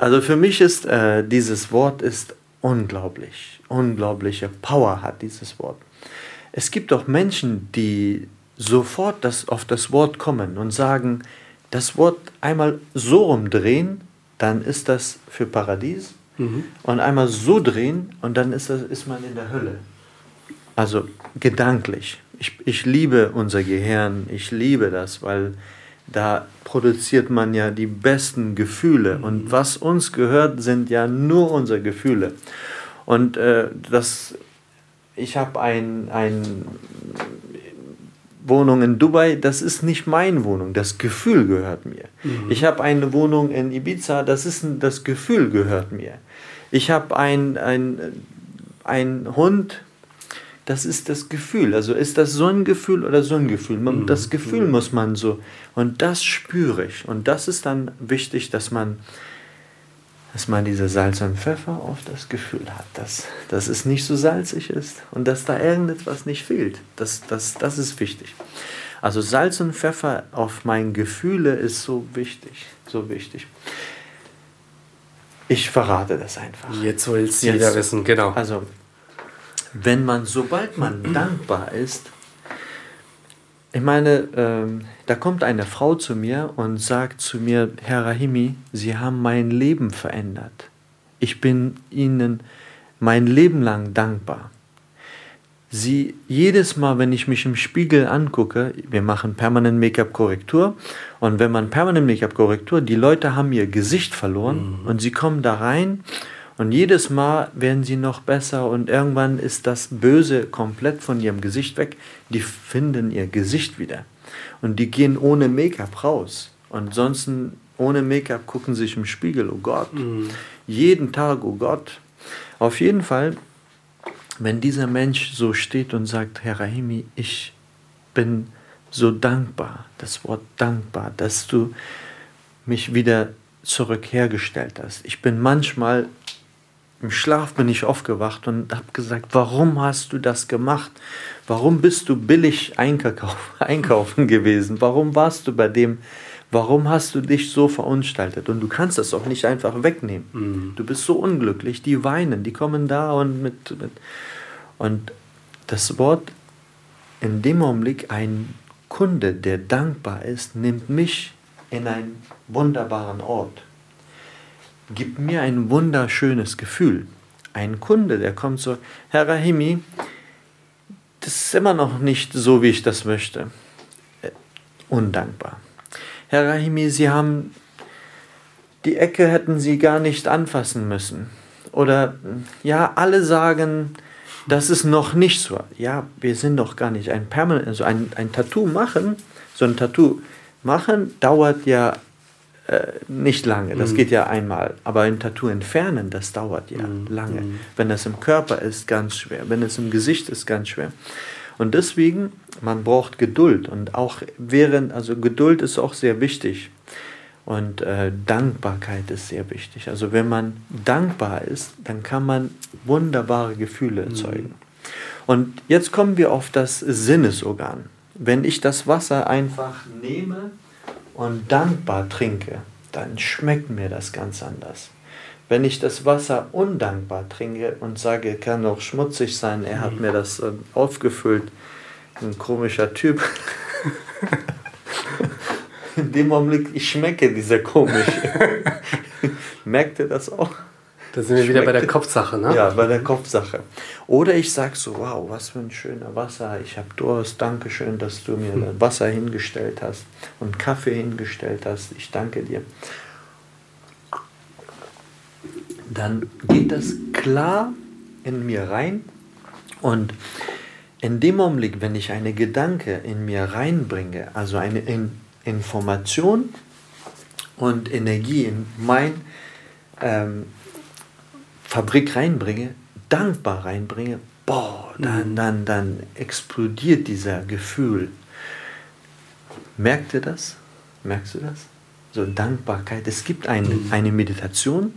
Speaker 3: Also für mich ist äh, dieses Wort ist unglaublich, unglaubliche Power hat dieses Wort. Es gibt auch Menschen, die sofort das, auf das Wort kommen und sagen, das Wort einmal so rumdrehen, dann ist das für Paradies mhm. und einmal so drehen und dann ist, das, ist man in der Hölle. Also gedanklich. Ich, ich liebe unser Gehirn, ich liebe das, weil da produziert man ja die besten Gefühle. Mhm. Und was uns gehört, sind ja nur unsere Gefühle. Und äh, das, ich habe ein, ein Wohnung in Dubai, das ist nicht meine Wohnung, das Gefühl gehört mir. Mhm. Ich habe eine Wohnung in Ibiza, das, ist, das Gefühl gehört mir. Ich habe ein, ein, ein Hund, das ist das Gefühl. Also ist das so ein Gefühl oder so ein Gefühl? Man, mhm. Das Gefühl mhm. muss man so, und das spüre ich. Und das ist dann wichtig, dass man, dass man diese Salz und Pfeffer auf das Gefühl hat, dass, dass es nicht so salzig ist und dass da irgendetwas nicht fehlt. Das, das, das ist wichtig. Also Salz und Pfeffer auf meine Gefühle ist so wichtig, so wichtig. Ich verrate das einfach.
Speaker 2: Jetzt soll es jeder wissen, genau.
Speaker 3: Also wenn man, sobald man dankbar ist, ich meine, ähm, da kommt eine Frau zu mir und sagt zu mir, Herr Rahimi, Sie haben mein Leben verändert. Ich bin Ihnen mein Leben lang dankbar. Sie, jedes Mal, wenn ich mich im Spiegel angucke, wir machen permanent Make-up-Korrektur und wenn man permanent Make-up-Korrektur, die Leute haben ihr Gesicht verloren mhm. und sie kommen da rein und jedes Mal werden sie noch besser und irgendwann ist das Böse komplett von ihrem Gesicht weg. Die finden ihr Gesicht wieder. Und die gehen ohne Make-up raus. Und sonst ohne Make-up gucken sich im Spiegel, oh Gott. Mhm. Jeden Tag, oh Gott. Auf jeden Fall, wenn dieser Mensch so steht und sagt, Herr Rahimi, ich bin so dankbar, das Wort dankbar, dass du mich wieder zurückhergestellt hast. Ich bin manchmal im Schlaf bin ich aufgewacht und habe gesagt, warum hast du das gemacht? Warum bist du billig einkaufen gewesen? Warum warst du bei dem? Warum hast du dich so verunstaltet? Und du kannst das auch nicht einfach wegnehmen. Mhm. Du bist so unglücklich. Die weinen, die kommen da und mit, mit. Und das Wort in dem Augenblick, ein Kunde, der dankbar ist, nimmt mich in einen wunderbaren Ort gibt mir ein wunderschönes Gefühl. Ein Kunde, der kommt so, Herr Rahimi, das ist immer noch nicht so, wie ich das möchte. Äh, undankbar. Herr Rahimi, Sie haben die Ecke hätten Sie gar nicht anfassen müssen. Oder ja, alle sagen, Das ist noch nicht so. Ja, wir sind doch gar nicht ein Permanent, also ein, ein Tattoo machen, so ein Tattoo machen dauert ja äh, nicht lange, das mhm. geht ja einmal. Aber ein Tattoo entfernen, das dauert ja mhm. lange. Mhm. Wenn es im Körper ist, ganz schwer. Wenn es im Gesicht ist, ganz schwer. Und deswegen, man braucht Geduld. Und auch während, also Geduld ist auch sehr wichtig. Und äh, Dankbarkeit ist sehr wichtig. Also wenn man dankbar ist, dann kann man wunderbare Gefühle mhm. erzeugen. Mhm. Und jetzt kommen wir auf das Sinnesorgan. Wenn ich das Wasser einfach nehme und dankbar trinke, dann schmeckt mir das ganz anders. Wenn ich das Wasser undankbar trinke und sage, kann doch schmutzig sein, er hat mhm. mir das äh, aufgefüllt, ein komischer Typ. in dem Augenblick, ich schmecke dieser komisch. Merkt ihr das auch?
Speaker 2: Da sind wir wieder bei der Kopfsache, ne?
Speaker 3: Ja, bei der Kopfsache. Oder ich sage so, wow, was für ein schöner Wasser, ich habe Durst, danke schön, dass du mir hm. Wasser hingestellt hast und Kaffee hingestellt hast, ich danke dir. Dann geht das klar in mir rein und in dem Augenblick, wenn ich eine Gedanke in mir reinbringe, also eine in Information und Energie in mein ähm, Fabrik reinbringe, dankbar reinbringe, boah, dann, mhm. dann, dann explodiert dieser Gefühl. Merkt ihr das? Merkst du das? So Dankbarkeit. Es gibt ein, mhm. eine Meditation,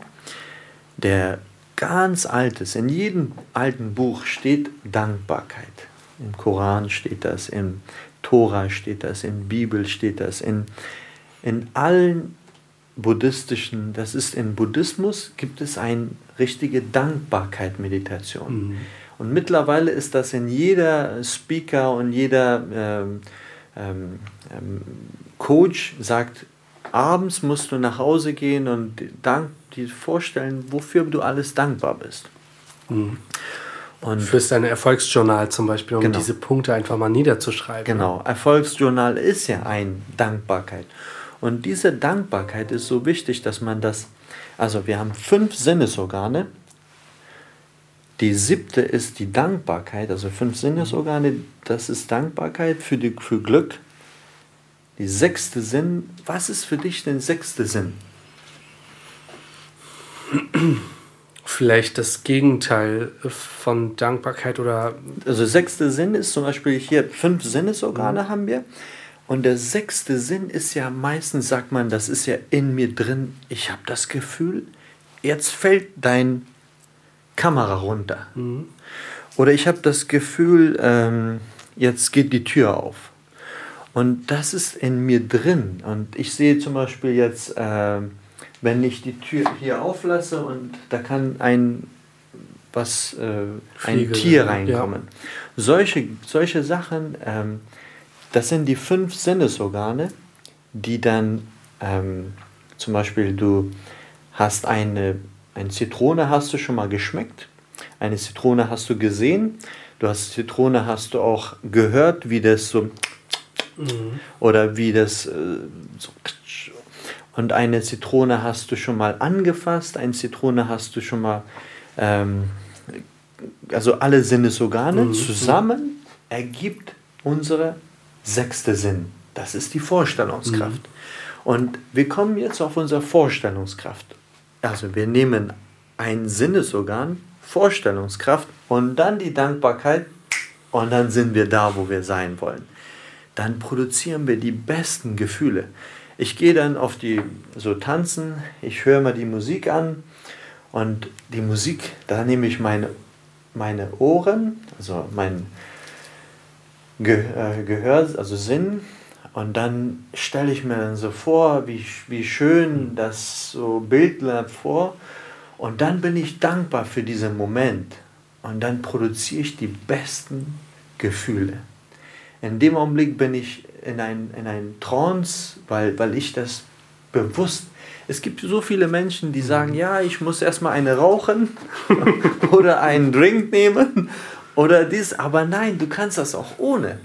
Speaker 3: der ganz alt ist. In jedem alten Buch steht Dankbarkeit. Im Koran steht das, im Tora steht das, in Bibel steht das, in, in allen buddhistischen, das ist in Buddhismus, gibt es eine richtige Dankbarkeit-Meditation. Mhm. Und mittlerweile ist das in jeder Speaker und jeder ähm, ähm, ähm, Coach sagt, abends musst du nach Hause gehen und dank, dir vorstellen, wofür du alles dankbar bist.
Speaker 2: Mhm. Und Fürs deine Erfolgsjournal zum Beispiel, um genau. diese Punkte einfach mal niederzuschreiben.
Speaker 3: Genau, Erfolgsjournal ist ja ein Dankbarkeit. Und diese Dankbarkeit ist so wichtig, dass man das, also wir haben fünf Sinnesorgane. Die siebte ist die Dankbarkeit, also fünf Sinnesorgane, das ist Dankbarkeit für, die, für Glück. Die sechste Sinn, was ist für dich der sechste Sinn?
Speaker 2: Vielleicht das Gegenteil von Dankbarkeit oder.
Speaker 3: Also sechste Sinn ist zum Beispiel hier fünf Sinnesorgane mhm. haben wir. Und der sechste Sinn ist ja meistens, sagt man, das ist ja in mir drin, ich habe das Gefühl, jetzt fällt dein Kamera runter. Mhm. Oder ich habe das Gefühl, ähm, jetzt geht die Tür auf. Und das ist in mir drin. Und ich sehe zum Beispiel jetzt, äh, wenn ich die Tür hier auflasse und da kann ein, was, äh, ein Tier reinkommen. Ja. Solche, solche Sachen. Ähm, das sind die fünf Sinnesorgane, die dann ähm, zum Beispiel du hast eine, eine Zitrone, hast du schon mal geschmeckt, eine Zitrone hast du gesehen, du hast Zitrone hast du auch gehört, wie das so mhm. oder wie das äh, so und eine Zitrone hast du schon mal angefasst, eine Zitrone hast du schon mal ähm, also alle Sinnesorgane mhm. zusammen ergibt unsere sechste Sinn. Das ist die Vorstellungskraft. Mhm. Und wir kommen jetzt auf unsere Vorstellungskraft. Also wir nehmen ein Sinnesorgan, Vorstellungskraft und dann die Dankbarkeit und dann sind wir da, wo wir sein wollen. Dann produzieren wir die besten Gefühle. Ich gehe dann auf die so tanzen, ich höre mal die Musik an und die Musik, da nehme ich meine, meine Ohren, also mein Ge äh, Gehör, also Sinn. Und dann stelle ich mir dann so vor, wie, wie schön das so Bildler vor. Und dann bin ich dankbar für diesen Moment. Und dann produziere ich die besten Gefühle. In dem Augenblick bin ich in ein, in ein Trance, weil, weil ich das bewusst. Es gibt so viele Menschen, die sagen, ja, ich muss erstmal eine rauchen oder einen Drink nehmen oder dies, aber nein, du kannst das auch ohne.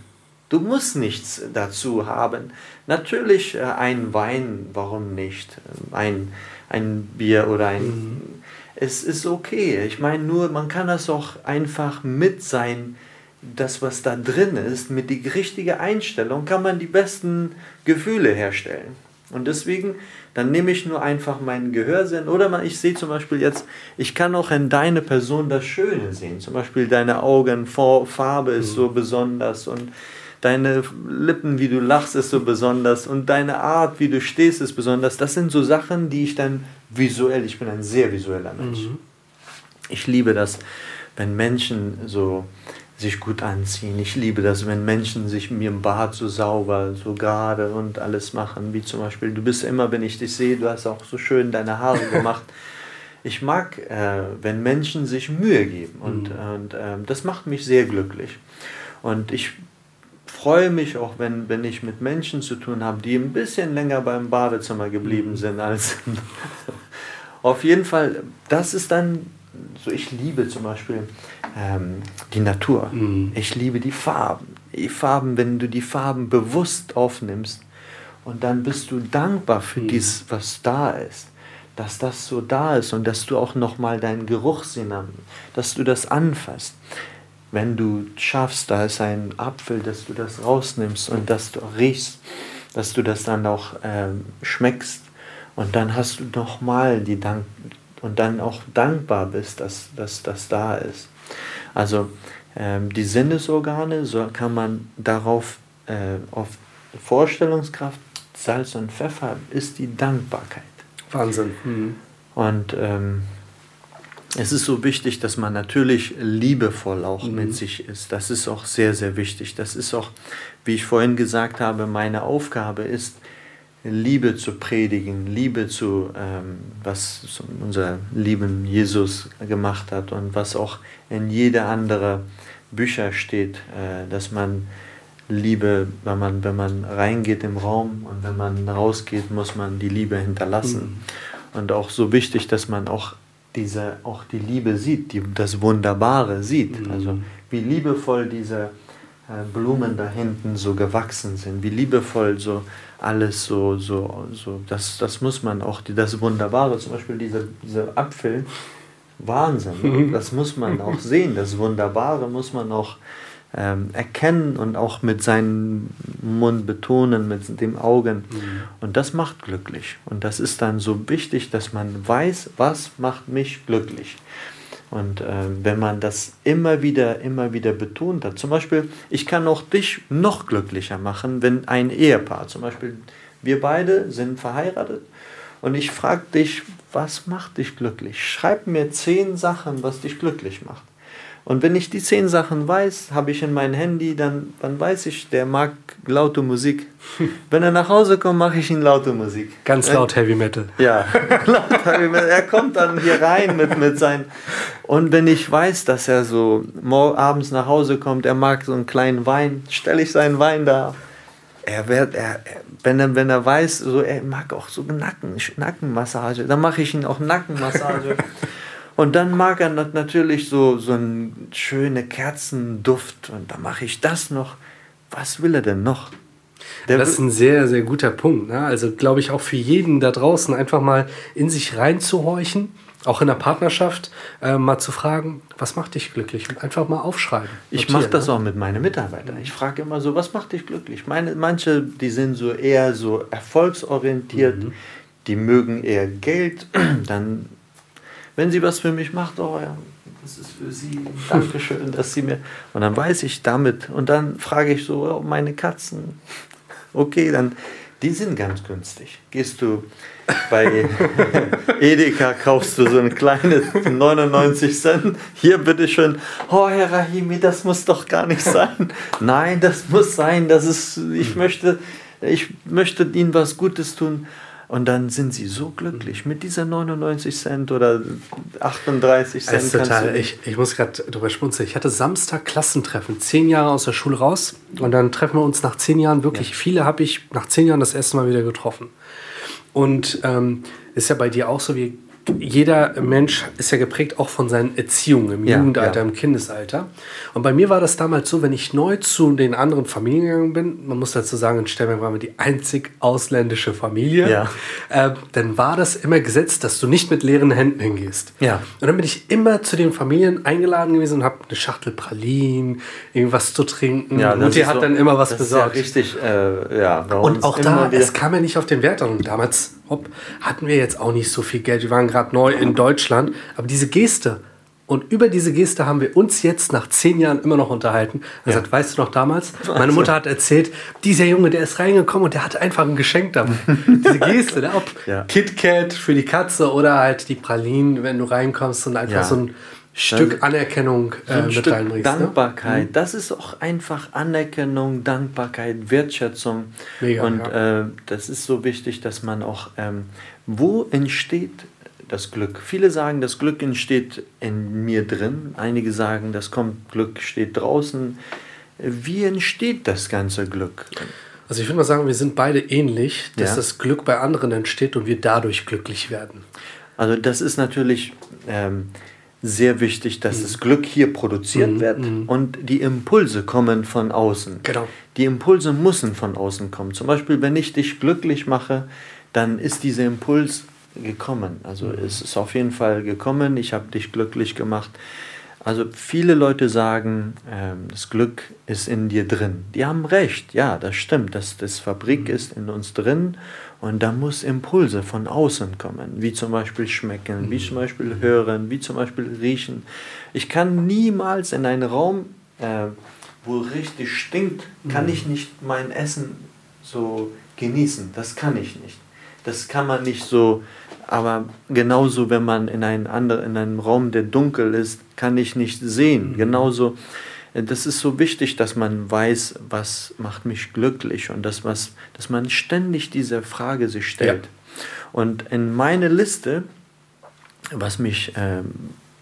Speaker 3: Du musst nichts dazu haben. Natürlich äh, ein Wein, warum nicht? Ein, ein Bier oder ein. Mhm. es ist okay. Ich meine nur, man kann das auch einfach mit sein, das, was da drin ist, mit die richtige Einstellung kann man die besten Gefühle herstellen. Und deswegen, dann nehme ich nur einfach meinen Gehörsinn. Oder man, ich sehe zum Beispiel jetzt, ich kann auch in deine Person das Schöne sehen. Zum Beispiel deine Augenfarbe ist so mhm. besonders und deine Lippen, wie du lachst, ist so besonders und deine Art, wie du stehst, ist besonders. Das sind so Sachen, die ich dann visuell, ich bin ein sehr visueller Mensch. Mhm. Ich liebe das, wenn Menschen so sich gut anziehen. Ich liebe das, wenn Menschen sich mir im Bad so sauber, so gerade und alles machen, wie zum Beispiel, du bist immer, wenn ich dich sehe, du hast auch so schön deine Haare gemacht. ich mag, äh, wenn Menschen sich Mühe geben und, mhm. und äh, das macht mich sehr glücklich. Und ich freue mich auch, wenn, wenn ich mit Menschen zu tun habe, die ein bisschen länger beim Badezimmer geblieben mhm. sind als. Auf jeden Fall, das ist dann so, ich liebe zum Beispiel ähm, die Natur. Mhm. Ich liebe die Farben. Die Farben, wenn du die Farben bewusst aufnimmst und dann bist du dankbar für mhm. dies, was da ist. Dass das so da ist und dass du auch nochmal deinen Geruchssinn hast, dass du das anfasst. Wenn du schaffst, da ist ein Apfel, dass du das rausnimmst und dass du riechst, dass du das dann auch ähm, schmeckst und dann hast du nochmal die Dank und dann auch dankbar bist, dass das da ist. Also ähm, die Sinnesorgane, so kann man darauf äh, auf Vorstellungskraft, Salz und Pfeffer ist die Dankbarkeit.
Speaker 2: Wahnsinn. Mhm.
Speaker 3: Und ähm, es ist so wichtig, dass man natürlich liebevoll auch mhm. mit sich ist. Das ist auch sehr, sehr wichtig. Das ist auch, wie ich vorhin gesagt habe, meine Aufgabe ist, Liebe zu predigen, Liebe zu, ähm, was unser lieben Jesus gemacht hat und was auch in jeder andere Bücher steht, äh, dass man Liebe, wenn man, wenn man reingeht im Raum und wenn man rausgeht, muss man die Liebe hinterlassen. Mhm. Und auch so wichtig, dass man auch diese, auch die Liebe sieht, die, das Wunderbare sieht. Mhm. Also wie liebevoll diese Blumen da hinten so gewachsen sind, wie liebevoll so alles so, so, so, das, das muss man auch, das Wunderbare, zum Beispiel dieser diese Apfel, Wahnsinn, mhm. das muss man auch sehen, das Wunderbare muss man auch ähm, erkennen und auch mit seinem Mund betonen, mit dem Augen. Mhm. Und das macht glücklich. Und das ist dann so wichtig, dass man weiß, was macht mich glücklich. Und äh, wenn man das immer wieder, immer wieder betont hat, zum Beispiel, ich kann auch dich noch glücklicher machen, wenn ein Ehepaar, zum Beispiel wir beide sind verheiratet und ich frage dich, was macht dich glücklich? Schreib mir zehn Sachen, was dich glücklich macht. Und wenn ich die zehn Sachen weiß, habe ich in mein Handy, dann, dann weiß ich, der mag laute Musik. Wenn er nach Hause kommt, mache ich ihn laute Musik.
Speaker 2: Ganz laut Heavy Metal.
Speaker 3: Ja, laut Heavy Metal. Er kommt dann hier rein mit, mit seinen. Und wenn ich weiß, dass er so abends nach Hause kommt, er mag so einen kleinen Wein, stelle ich seinen Wein da. Er wird, er, wenn, er, wenn er weiß, so, er mag auch so Nacken, Nackenmassage, dann mache ich ihn auch Nackenmassage. Und dann mag er natürlich so, so einen schönen Kerzenduft und da mache ich das noch. Was will er denn noch?
Speaker 2: Der das ist ein sehr, sehr guter Punkt. Ne? Also glaube ich auch für jeden da draußen einfach mal in sich reinzuhorchen, auch in der Partnerschaft, äh, mal zu fragen, was macht dich glücklich? Und einfach mal aufschreiben.
Speaker 3: Ich mache das ne? auch mit meinen Mitarbeitern. Ich frage immer so, was macht dich glücklich? Meine, manche, die sind so eher so erfolgsorientiert, mhm. die mögen eher Geld, dann wenn sie was für mich macht, oh ja, das ist für sie, Dankeschön, dass sie mir. Und dann weiß ich damit. Und dann frage ich so, oh, meine Katzen. Okay, dann, die sind ganz günstig. Gehst du bei Edeka, kaufst du so ein kleines 99 Cent. Hier bitteschön. Oh, Herr Rahimi, das muss doch gar nicht sein. Nein, das muss sein. Das ist, ich möchte, ich möchte Ihnen was Gutes tun. Und dann sind sie so glücklich mit dieser 99 Cent oder 38 Cent.
Speaker 2: ist total, ich, ich muss gerade drüber schmunzeln. Ich hatte Samstag Klassentreffen, zehn Jahre aus der Schule raus. Und dann treffen wir uns nach zehn Jahren wirklich. Ja. Viele habe ich nach zehn Jahren das erste Mal wieder getroffen. Und ähm, ist ja bei dir auch so, wir jeder Mensch ist ja geprägt auch von seinen Erziehungen im
Speaker 3: Ja,
Speaker 2: Jugendalter,
Speaker 3: ja.
Speaker 2: im Kindesalter. Und bei mir war das damals so, wenn ich neu zu den anderen Familien gegangen bin, man muss dazu sagen, in Stellberg waren wir die einzig ausländische Familie,
Speaker 3: Ja.
Speaker 2: äh, dann war das immer gesetzt, dass du nicht mit leeren Händen hingehst.
Speaker 3: Ja.
Speaker 2: Und dann bin ich immer zu den Familien eingeladen gewesen und habe eine Schachtel Pralinen, irgendwas zu trinken.
Speaker 3: Ja,
Speaker 2: Mutti hat
Speaker 3: so-
Speaker 2: dann immer was
Speaker 3: das
Speaker 2: besorgt.
Speaker 3: Ist ja richtig, äh, ja.
Speaker 2: Und auch da, es kam ja nicht auf den Wert an. Und damals hopp, hatten wir jetzt auch nicht so viel Geld. Wir waren gerade neu in Deutschland. Aber diese Geste, und über diese Geste haben wir uns jetzt nach zehn Jahren immer noch unterhalten. Er sagt, weißt du noch damals? Meine Mutter hat erzählt, dieser Junge, der ist reingekommen und der hatte einfach ein Geschenk dabei. diese Geste, ne? ob
Speaker 3: Ja.
Speaker 2: KitKat für die Katze oder halt die Pralinen, wenn du reinkommst und einfach
Speaker 3: Ja.
Speaker 2: so ein Stück Anerkennung äh, mit
Speaker 3: Stück
Speaker 2: reinbringst. Ne?
Speaker 3: Dankbarkeit. Das ist auch einfach Anerkennung, Dankbarkeit, Wertschätzung.
Speaker 2: Mega,
Speaker 3: Und äh, das ist so wichtig, dass man auch, ähm, wo entsteht das Glück? Viele sagen, das Glück entsteht in mir drin. Einige sagen, das kommt, Glück steht draußen. Wie entsteht das ganze Glück?
Speaker 2: Also ich würde mal sagen, wir sind beide ähnlich, dass
Speaker 3: Ja.
Speaker 2: das Glück bei anderen entsteht und wir dadurch glücklich werden.
Speaker 3: Also das ist natürlich ähm, sehr wichtig, dass das Glück hier produziert wird und die Impulse kommen von außen.
Speaker 2: Genau.
Speaker 3: Die Impulse müssen von außen kommen. Zum Beispiel, wenn ich dich glücklich mache, dann ist dieser Impuls gekommen. Also es ist auf jeden Fall gekommen. Ich habe dich glücklich gemacht. Also viele Leute sagen, ähm, das Glück ist in dir drin. Die haben recht, ja, das stimmt. Das, das Fabrik ist in uns drin und da muss Impulse von außen kommen, wie zum Beispiel schmecken, wie zum Beispiel hören, wie zum Beispiel riechen. Ich kann niemals in einen Raum, äh, wo richtig stinkt, kann ich nicht mein Essen so genießen. Das kann ich nicht. Das kann man nicht so, aber genauso, wenn man in, einen anderen, in einem Raum, der dunkel ist, kann ich nicht sehen. Genauso, äh, das ist so wichtig, dass man weiß, was macht mich glücklich und das, was, dass man ständig diese Frage sich stellt. Und in meine Liste, was mich ähm,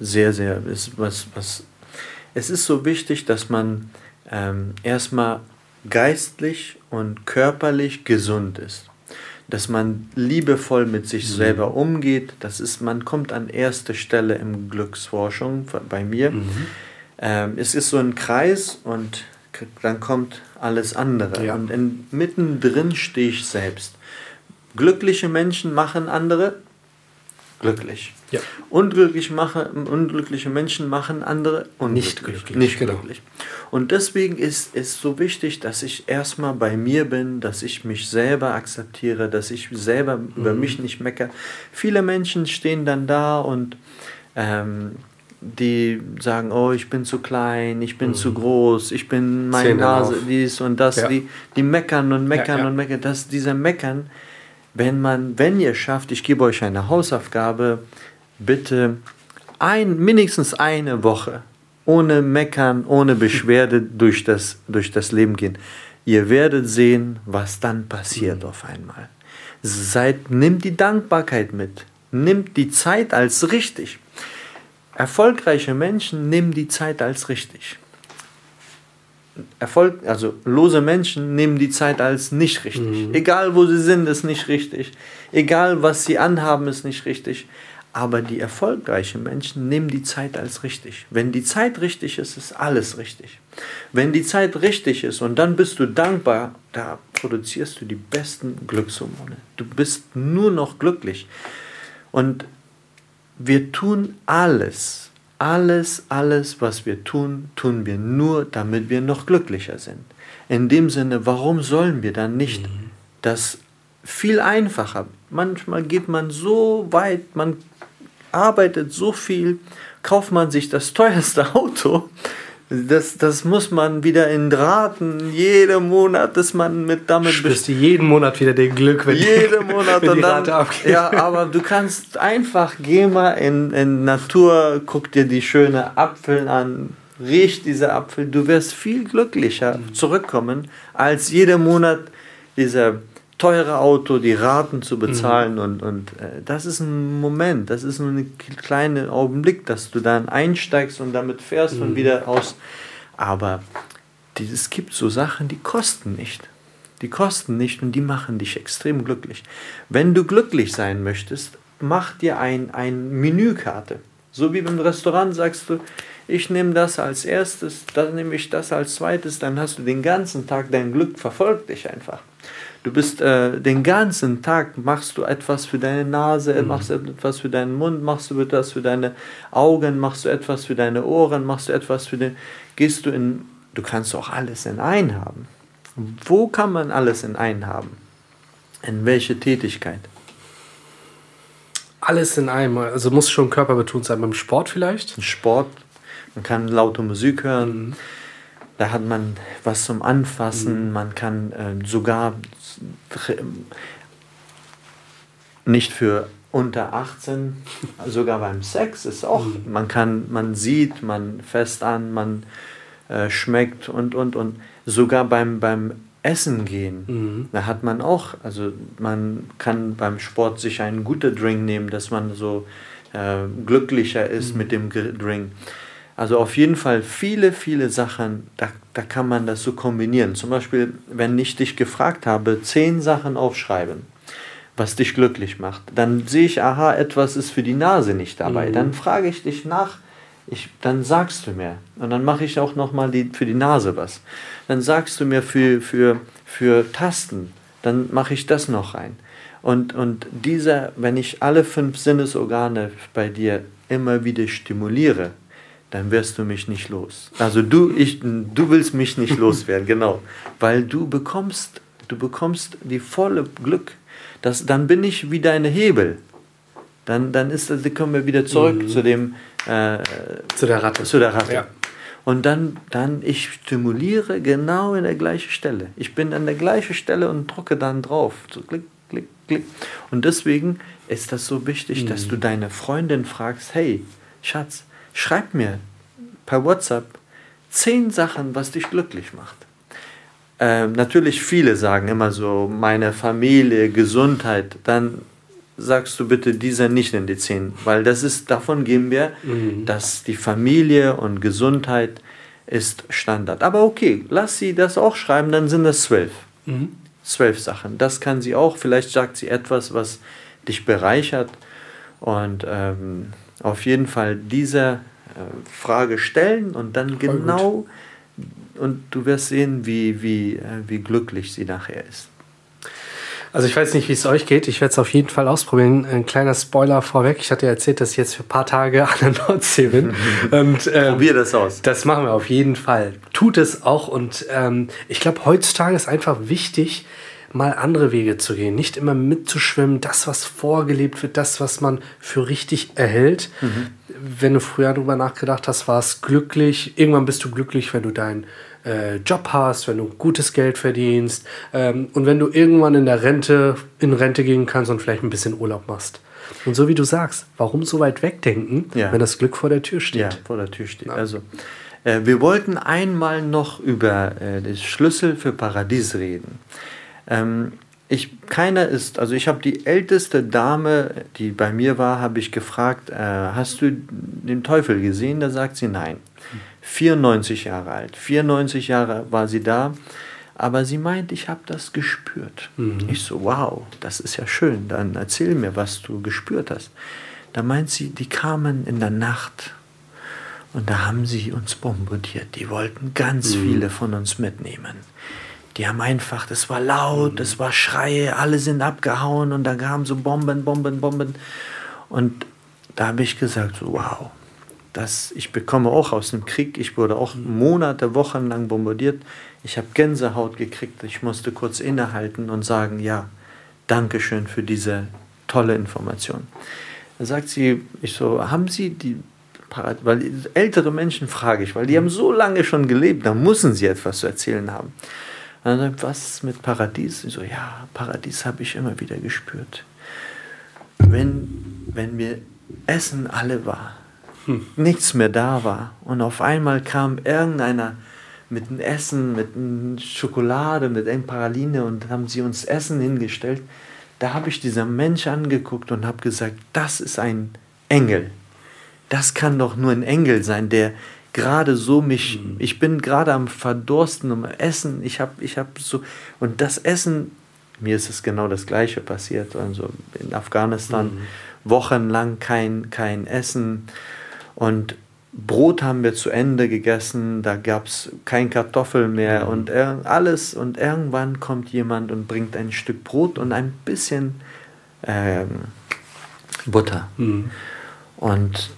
Speaker 3: sehr, sehr ist, was, was, es ist so wichtig, dass man ähm, erstmal geistlich und körperlich gesund ist. Dass man liebevoll mit sich selber umgeht, das ist, man kommt an erste Stelle im Glücksforschung bei mir. Ähm, es ist so ein Kreis und dann kommt alles andere.
Speaker 2: Ja.
Speaker 3: Und in, mittendrin stehe ich selbst. Glückliche Menschen machen andere glücklich.
Speaker 2: Ja.
Speaker 3: Unglücklich mache, unglückliche Menschen machen andere unglücklich.
Speaker 2: Nicht glücklich,
Speaker 3: Nicht
Speaker 2: genau.
Speaker 3: glücklich. Und deswegen ist es so wichtig, dass ich erstmal bei mir bin, dass ich mich selber akzeptiere, dass ich selber über
Speaker 2: Mhm.
Speaker 3: mich nicht meckere. Viele Menschen stehen dann da und ähm, die sagen, oh, ich bin zu klein, ich bin zu groß, ich bin meine
Speaker 2: Zähne
Speaker 3: Nase,
Speaker 2: auf.
Speaker 3: dies und das.
Speaker 2: Ja.
Speaker 3: Die, die meckern und meckern
Speaker 2: Ja, ja.
Speaker 3: und meckern. Das, dieser Meckern, wenn man, wenn ihr schafft, ich gebe euch eine Hausaufgabe, bitte ein, mindestens eine Woche ohne Meckern, ohne Beschwerde durch das, durch das Leben gehen. Ihr werdet sehen, was dann passiert auf einmal. Seid, nimmt die Dankbarkeit mit. Nimmt die Zeit als richtig. Erfolgreiche Menschen nehmen die Zeit als richtig. Erfolg, also lose Menschen nehmen die Zeit als nicht richtig. Egal wo sie sind, ist nicht richtig. Egal was sie anhaben, ist nicht richtig. Aber die erfolgreichen Menschen nehmen die Zeit als richtig. Wenn die Zeit richtig ist, ist alles richtig. Wenn die Zeit richtig ist und dann bist du dankbar, da produzierst du die besten Glückshormone. Du bist nur noch glücklich. Und wir tun alles, alles, alles, was wir tun, tun wir nur, damit wir noch glücklicher sind. In dem Sinne, warum sollen wir dann nicht das viel einfacher? Manchmal geht man so weit, man arbeitet so viel, kauft man sich das teuerste Auto. Das, das muss man wieder in Raten, jeden Monat ist man mit damit
Speaker 2: Spürst du jeden Monat wieder den Glück, wenn
Speaker 3: jeden Monat
Speaker 2: wenn die
Speaker 3: dann,
Speaker 2: Rate abgeht.
Speaker 3: ja, aber du kannst einfach geh mal in, in Natur, guck dir die schöne Apfel an, riech diese Apfel, du wirst viel glücklicher zurückkommen, als jeden Monat dieser teure Auto, die Raten zu bezahlen und, und äh, das ist ein Moment, das ist nur ein kleiner Augenblick, dass du dann einsteigst und damit fährst und wieder aus. Aber die, es gibt so Sachen, die kosten nicht. Die kosten nicht und die machen dich extrem glücklich. Wenn du glücklich sein möchtest, mach dir ein, ein Menükarte. So wie im Restaurant sagst du, ich nehme das als erstes, dann nehme ich das als zweites, dann hast du den ganzen Tag, dein Glück verfolgt dich einfach. Du bist äh, den ganzen Tag, machst du etwas für deine Nase, mhm. machst du etwas für deinen Mund, machst du etwas für deine Augen, machst du etwas für deine Ohren, machst du etwas für den, gehst du in, du kannst auch alles in ein haben. Wo kann man alles in ein haben? In welche Tätigkeit?
Speaker 2: Alles in einem, also muss schon körperbetont sein. Beim Sport vielleicht?
Speaker 3: Sport, man kann laute Musik hören. Mhm. Da hat man was zum Anfassen. Mhm. Man kann äh, sogar nicht für unter 18, sogar beim Sex ist auch, mhm. man kann, man sieht, man fest an, man äh, schmeckt und und und sogar beim, beim Essen gehen, mhm. da hat man auch, also man kann beim Sport sich einen guten Drink nehmen, dass man so äh, glücklicher ist mhm. mit dem Drink. Also auf jeden Fall viele, viele Sachen, da, da kann man das so kombinieren. Zum Beispiel, wenn ich dich gefragt habe, zehn Sachen aufschreiben, was dich glücklich macht, dann sehe ich, aha, etwas ist für die Nase nicht dabei. Mhm. Dann frage ich dich nach, ich, dann sagst du mir. Und dann mache ich auch nochmal die, für die Nase was. Dann sagst du mir für, für, für Tasten, dann mache ich das noch rein. Und, und dieser, wenn ich alle fünf Sinnesorgane bei dir immer wieder stimuliere, dann wirst du mich nicht los. Also du, ich, du willst mich nicht loswerden, genau. Weil du bekommst, du bekommst die volle Glück. Das, dann bin ich wie deine Hebel. Dann, dann ist das, kommen wir wieder zurück mhm. zu dem äh,
Speaker 2: zu der Ratte.
Speaker 3: Zu der Ratte. Ja. Und dann, dann, ich stimuliere genau in der gleichen Stelle. Ich bin an der gleichen Stelle und drücke dann drauf. So klick, klick, klick. Und deswegen ist das so wichtig, mhm. dass du deine Freundin fragst, hey, Schatz, schreib mir per WhatsApp zehn Sachen, was dich glücklich macht. Ähm, natürlich viele sagen immer so, meine Familie, Gesundheit, dann sagst du bitte diese nicht in die zehn, weil das ist, davon gehen wir, mhm. dass die Familie und Gesundheit ist Standard. Aber okay, lass sie das auch schreiben, dann sind das zwölf. Mhm. Zwölf Sachen. Das kann sie auch, vielleicht sagt sie etwas, was dich bereichert und ähm, auf jeden Fall diese äh, Frage stellen und dann Voll genau gut. und du wirst sehen, wie, wie, äh, wie glücklich sie nachher ist.
Speaker 2: Also ich weiß nicht, wie es euch geht. Ich werde es auf jeden Fall ausprobieren. Ein kleiner Spoiler vorweg. Ich hatte ja erzählt, dass ich jetzt für ein paar Tage an der Nordsee bin.
Speaker 3: und, ähm, Probier das aus.
Speaker 2: Das machen wir auf jeden Fall. Tut es auch. Und ähm, ich glaube, heutzutage ist einfach wichtig, mal andere Wege zu gehen. Nicht immer mitzuschwimmen, das, was vorgelebt wird, das, was man für richtig erhält. Mhm. Wenn du früher darüber nachgedacht hast, war es glücklich. Irgendwann bist du glücklich, wenn du dein äh, Job hast, wenn du gutes Geld verdienst ähm, und wenn du irgendwann in der Rente in Rente gehen kannst und vielleicht ein bisschen Urlaub machst. Und so wie du sagst, warum so weit wegdenken, ja. wenn das Glück vor der Tür steht? Ja,
Speaker 3: vor der Tür steht. Ja. Also, äh, wir wollten einmal noch über äh, den Schlüssel für Paradies reden. Ähm, ich, keiner ist, also ich habe die älteste Dame, die bei mir war, habe ich gefragt, äh, hast du den Teufel gesehen? Da sagt sie nein. 94 Jahre alt. 94 Jahre war sie da, aber sie meint, ich habe das gespürt. Mhm. Ich so, wow, das ist ja schön. Dann erzähl mir, was du gespürt hast. Da meint sie, die kamen in der Nacht und da haben sie uns bombardiert. Die wollten ganz mhm. viele von uns mitnehmen. Die haben einfach, das war laut, mhm. das war Schreie, alle sind abgehauen und da kamen so Bomben, Bomben, Bomben. Und da habe ich gesagt, so, wow, das, ich bekomme auch aus dem Krieg, ich wurde auch Monate, Wochen lang bombardiert. Ich habe Gänsehaut gekriegt, ich musste kurz innehalten und sagen, ja, danke schön für diese tolle Information. Da sagt sie, ich so, haben Sie die, weil ältere Menschen frage ich, weil die haben so lange schon gelebt, da müssen sie etwas zu erzählen haben. Und dann was mit Paradies? Ich so, ja, Paradies habe ich immer wieder gespürt. Wenn, wenn mir Essen alle war, nichts mehr da war. Und auf einmal kam irgendeiner mit einem Essen, mit einem Schokolade, mit einem Paraline und haben sie uns Essen hingestellt. Da habe ich dieser Mensch angeguckt und habe gesagt, das ist ein Engel. Das kann doch nur ein Engel sein, der gerade so mich, mhm. ich bin gerade am Verdursten, um Essen, ich habe ich hab so, und das Essen, mir ist es genau das Gleiche passiert, also in Afghanistan, mhm wochenlang kein, kein Essen. Und Brot haben wir zu Ende gegessen, da gab es kein Kartoffel mehr mhm. und alles. Und irgendwann kommt jemand und bringt ein Stück Brot und ein bisschen ähm, Butter. Mhm. Und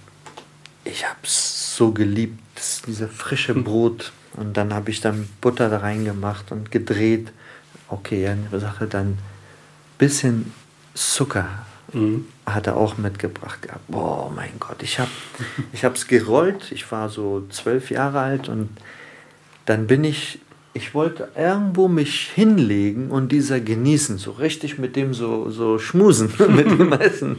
Speaker 3: ich habe es so geliebt, diese frische. Brot. Und dann habe ich dann Butter da reingemacht und gedreht. Okay, eine Sache, dann ein bisschen Zucker Mhm. Hat er auch mitgebracht gehabt. Boah, mein Gott, ich habe es gerollt. Ich war so zwölf Jahre alt und dann bin ich, ich wollte irgendwo mich hinlegen und dieser genießen, so richtig mit dem so, so schmusen, mit dem Essen.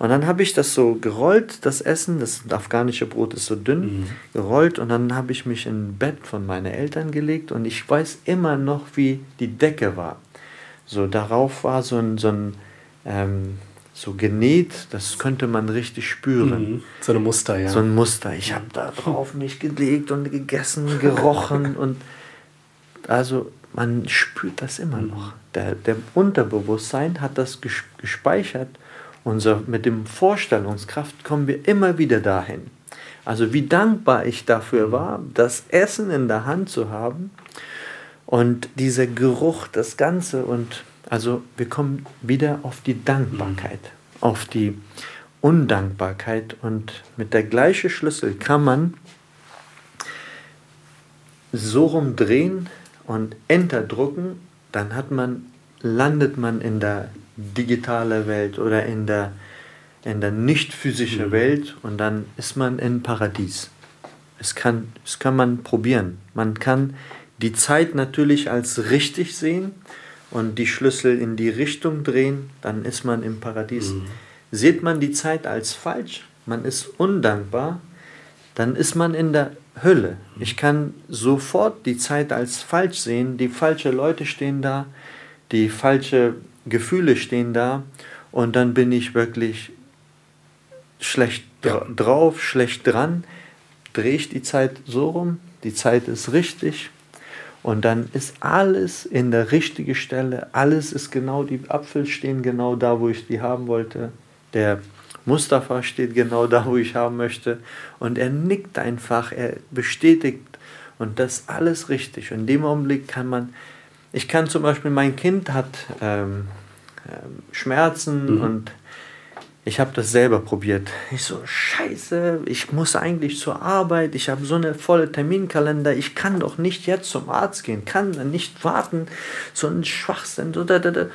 Speaker 3: Und dann habe ich das so gerollt, das Essen, das afghanische Brot ist so dünn, mhm. gerollt und dann habe ich mich in Bett von meinen Eltern gelegt und ich weiß immer noch, wie die Decke war. So darauf war so ein, so ein ähm, so genäht, das könnte man richtig spüren.
Speaker 2: Mhm. So ein Muster, ja.
Speaker 3: So ein Muster. Ich habe da drauf mich gelegt und gegessen, gerochen und also man spürt das immer mhm. noch. Der, der Unterbewusstsein hat das gespeichert. Unser, mit dem Vorstellungskraft kommen wir immer wieder dahin. Also wie dankbar ich dafür war, das Essen in der Hand zu haben und dieser Geruch, das Ganze und also wir kommen wieder auf die Dankbarkeit, auf die Undankbarkeit und mit der gleichen Schlüssel kann man so rumdrehen und Enter drucken, dann hat man, landet man in der digitalen Welt oder in der, in der nicht physischen mhm. Welt und dann ist man in Paradies. Es kann, es kann man probieren. Man kann die Zeit natürlich als richtig sehen und die Schlüssel in die Richtung drehen, dann ist man im Paradies. Mhm. Sieht man die Zeit als falsch, man ist undankbar, dann ist man in der Hölle. Mhm. Ich kann sofort die Zeit als falsch sehen, die falschen Leute stehen da, die falschen Gefühle stehen da und dann bin ich wirklich schlecht ja. drauf, schlecht dran, drehe ich die Zeit so rum, die Zeit ist richtig, und dann ist alles in der richtigen Stelle, alles ist genau, die Apfel stehen genau da, wo ich die haben wollte. Der Mustafa steht genau da, wo ich haben möchte. Und er nickt einfach, er bestätigt. Und das alles richtig. Und in dem Augenblick kann man, ich kann zum Beispiel, mein Kind hat ähm Schmerzen mhm. und ich habe das selber probiert. Ich so, scheiße, ich muss eigentlich zur Arbeit, ich habe so eine volle Terminkalender, ich kann doch nicht jetzt zum Arzt gehen, kann nicht warten, so ein Schwachsinn. So, da, da, da.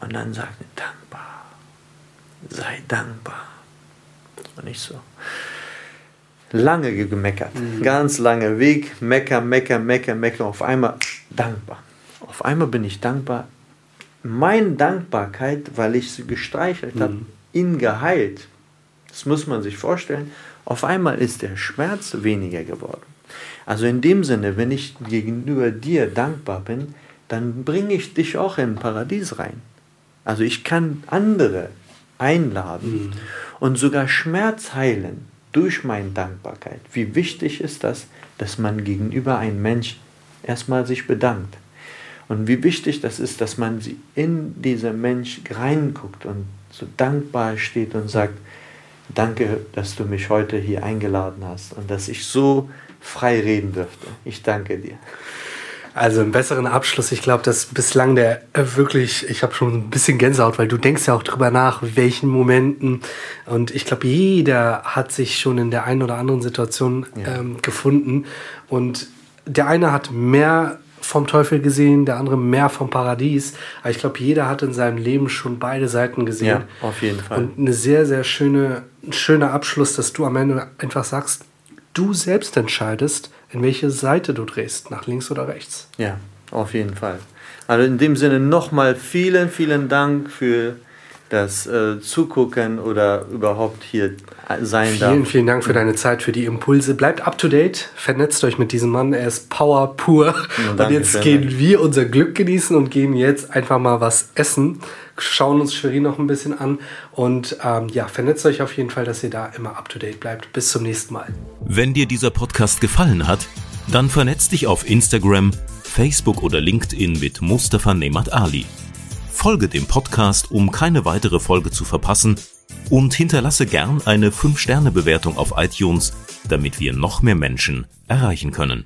Speaker 3: Und dann sagt er, dankbar, sei dankbar. Und ich so, lange gemeckert, mhm. ganz lange Weg, mecker, mecker, mecker, mecker, auf einmal dankbar. Auf einmal bin ich dankbar. Meine Dankbarkeit, weil ich sie gestreichelt mhm. habe, ihn geheilt. Das muss man sich vorstellen. Auf einmal ist der Schmerz weniger geworden. Also in dem Sinne, wenn ich gegenüber dir dankbar bin, dann bringe ich dich auch in Paradies rein. Also ich kann andere einladen mhm. und sogar Schmerz heilen durch meine Dankbarkeit. Wie wichtig ist das, dass man gegenüber einem Mensch erstmal sich bedankt. Und wie wichtig das ist, dass man in diesen Mensch reinguckt und so dankbar steht und sagt, danke, dass du mich heute hier eingeladen hast und dass ich so frei reden dürfte. Ich danke dir.
Speaker 2: Also einen besseren Abschluss, ich glaube, dass bislang der äh, wirklich, ich habe schon ein bisschen Gänsehaut, weil du denkst ja auch drüber nach, welchen Momenten. Und ich glaube, jeder hat sich schon in der einen oder anderen Situation ja. ähm, gefunden. Und der eine hat mehr vom Teufel gesehen, der andere mehr vom Paradies. Aber ich glaube, jeder hat in seinem Leben schon beide Seiten gesehen. Ja,
Speaker 3: auf jeden Fall.
Speaker 2: Und eine sehr, sehr schöne, ein schöner Abschluss, dass du am Ende einfach sagst, du selbst entscheidest, in welche Seite du drehst, nach links oder rechts.
Speaker 3: Ja, auf jeden Fall. Also in dem Sinne nochmal vielen, vielen Dank für das äh, Zugucken oder überhaupt hier sein
Speaker 2: darf. Vielen, vielen Dank für deine Zeit, für die Impulse. Bleibt up to date, vernetzt euch mit diesem Mann, er ist Power pur. Ja, und jetzt gehen wir unser Glück genießen und gehen jetzt einfach mal was essen. Schauen uns Schwerin noch ein bisschen an und ähm, ja, vernetzt euch auf jeden Fall, dass ihr da immer up to date bleibt. Bis zum nächsten Mal.
Speaker 1: Wenn dir dieser Podcast gefallen hat, dann vernetzt dich auf Instagram, Facebook oder LinkedIn mit Mustafa Nemat Ali. Folge dem Podcast, um keine weitere Folge zu verpassen und hinterlasse gern eine 5-Sterne-Bewertung auf iTunes, damit wir noch mehr Menschen erreichen können.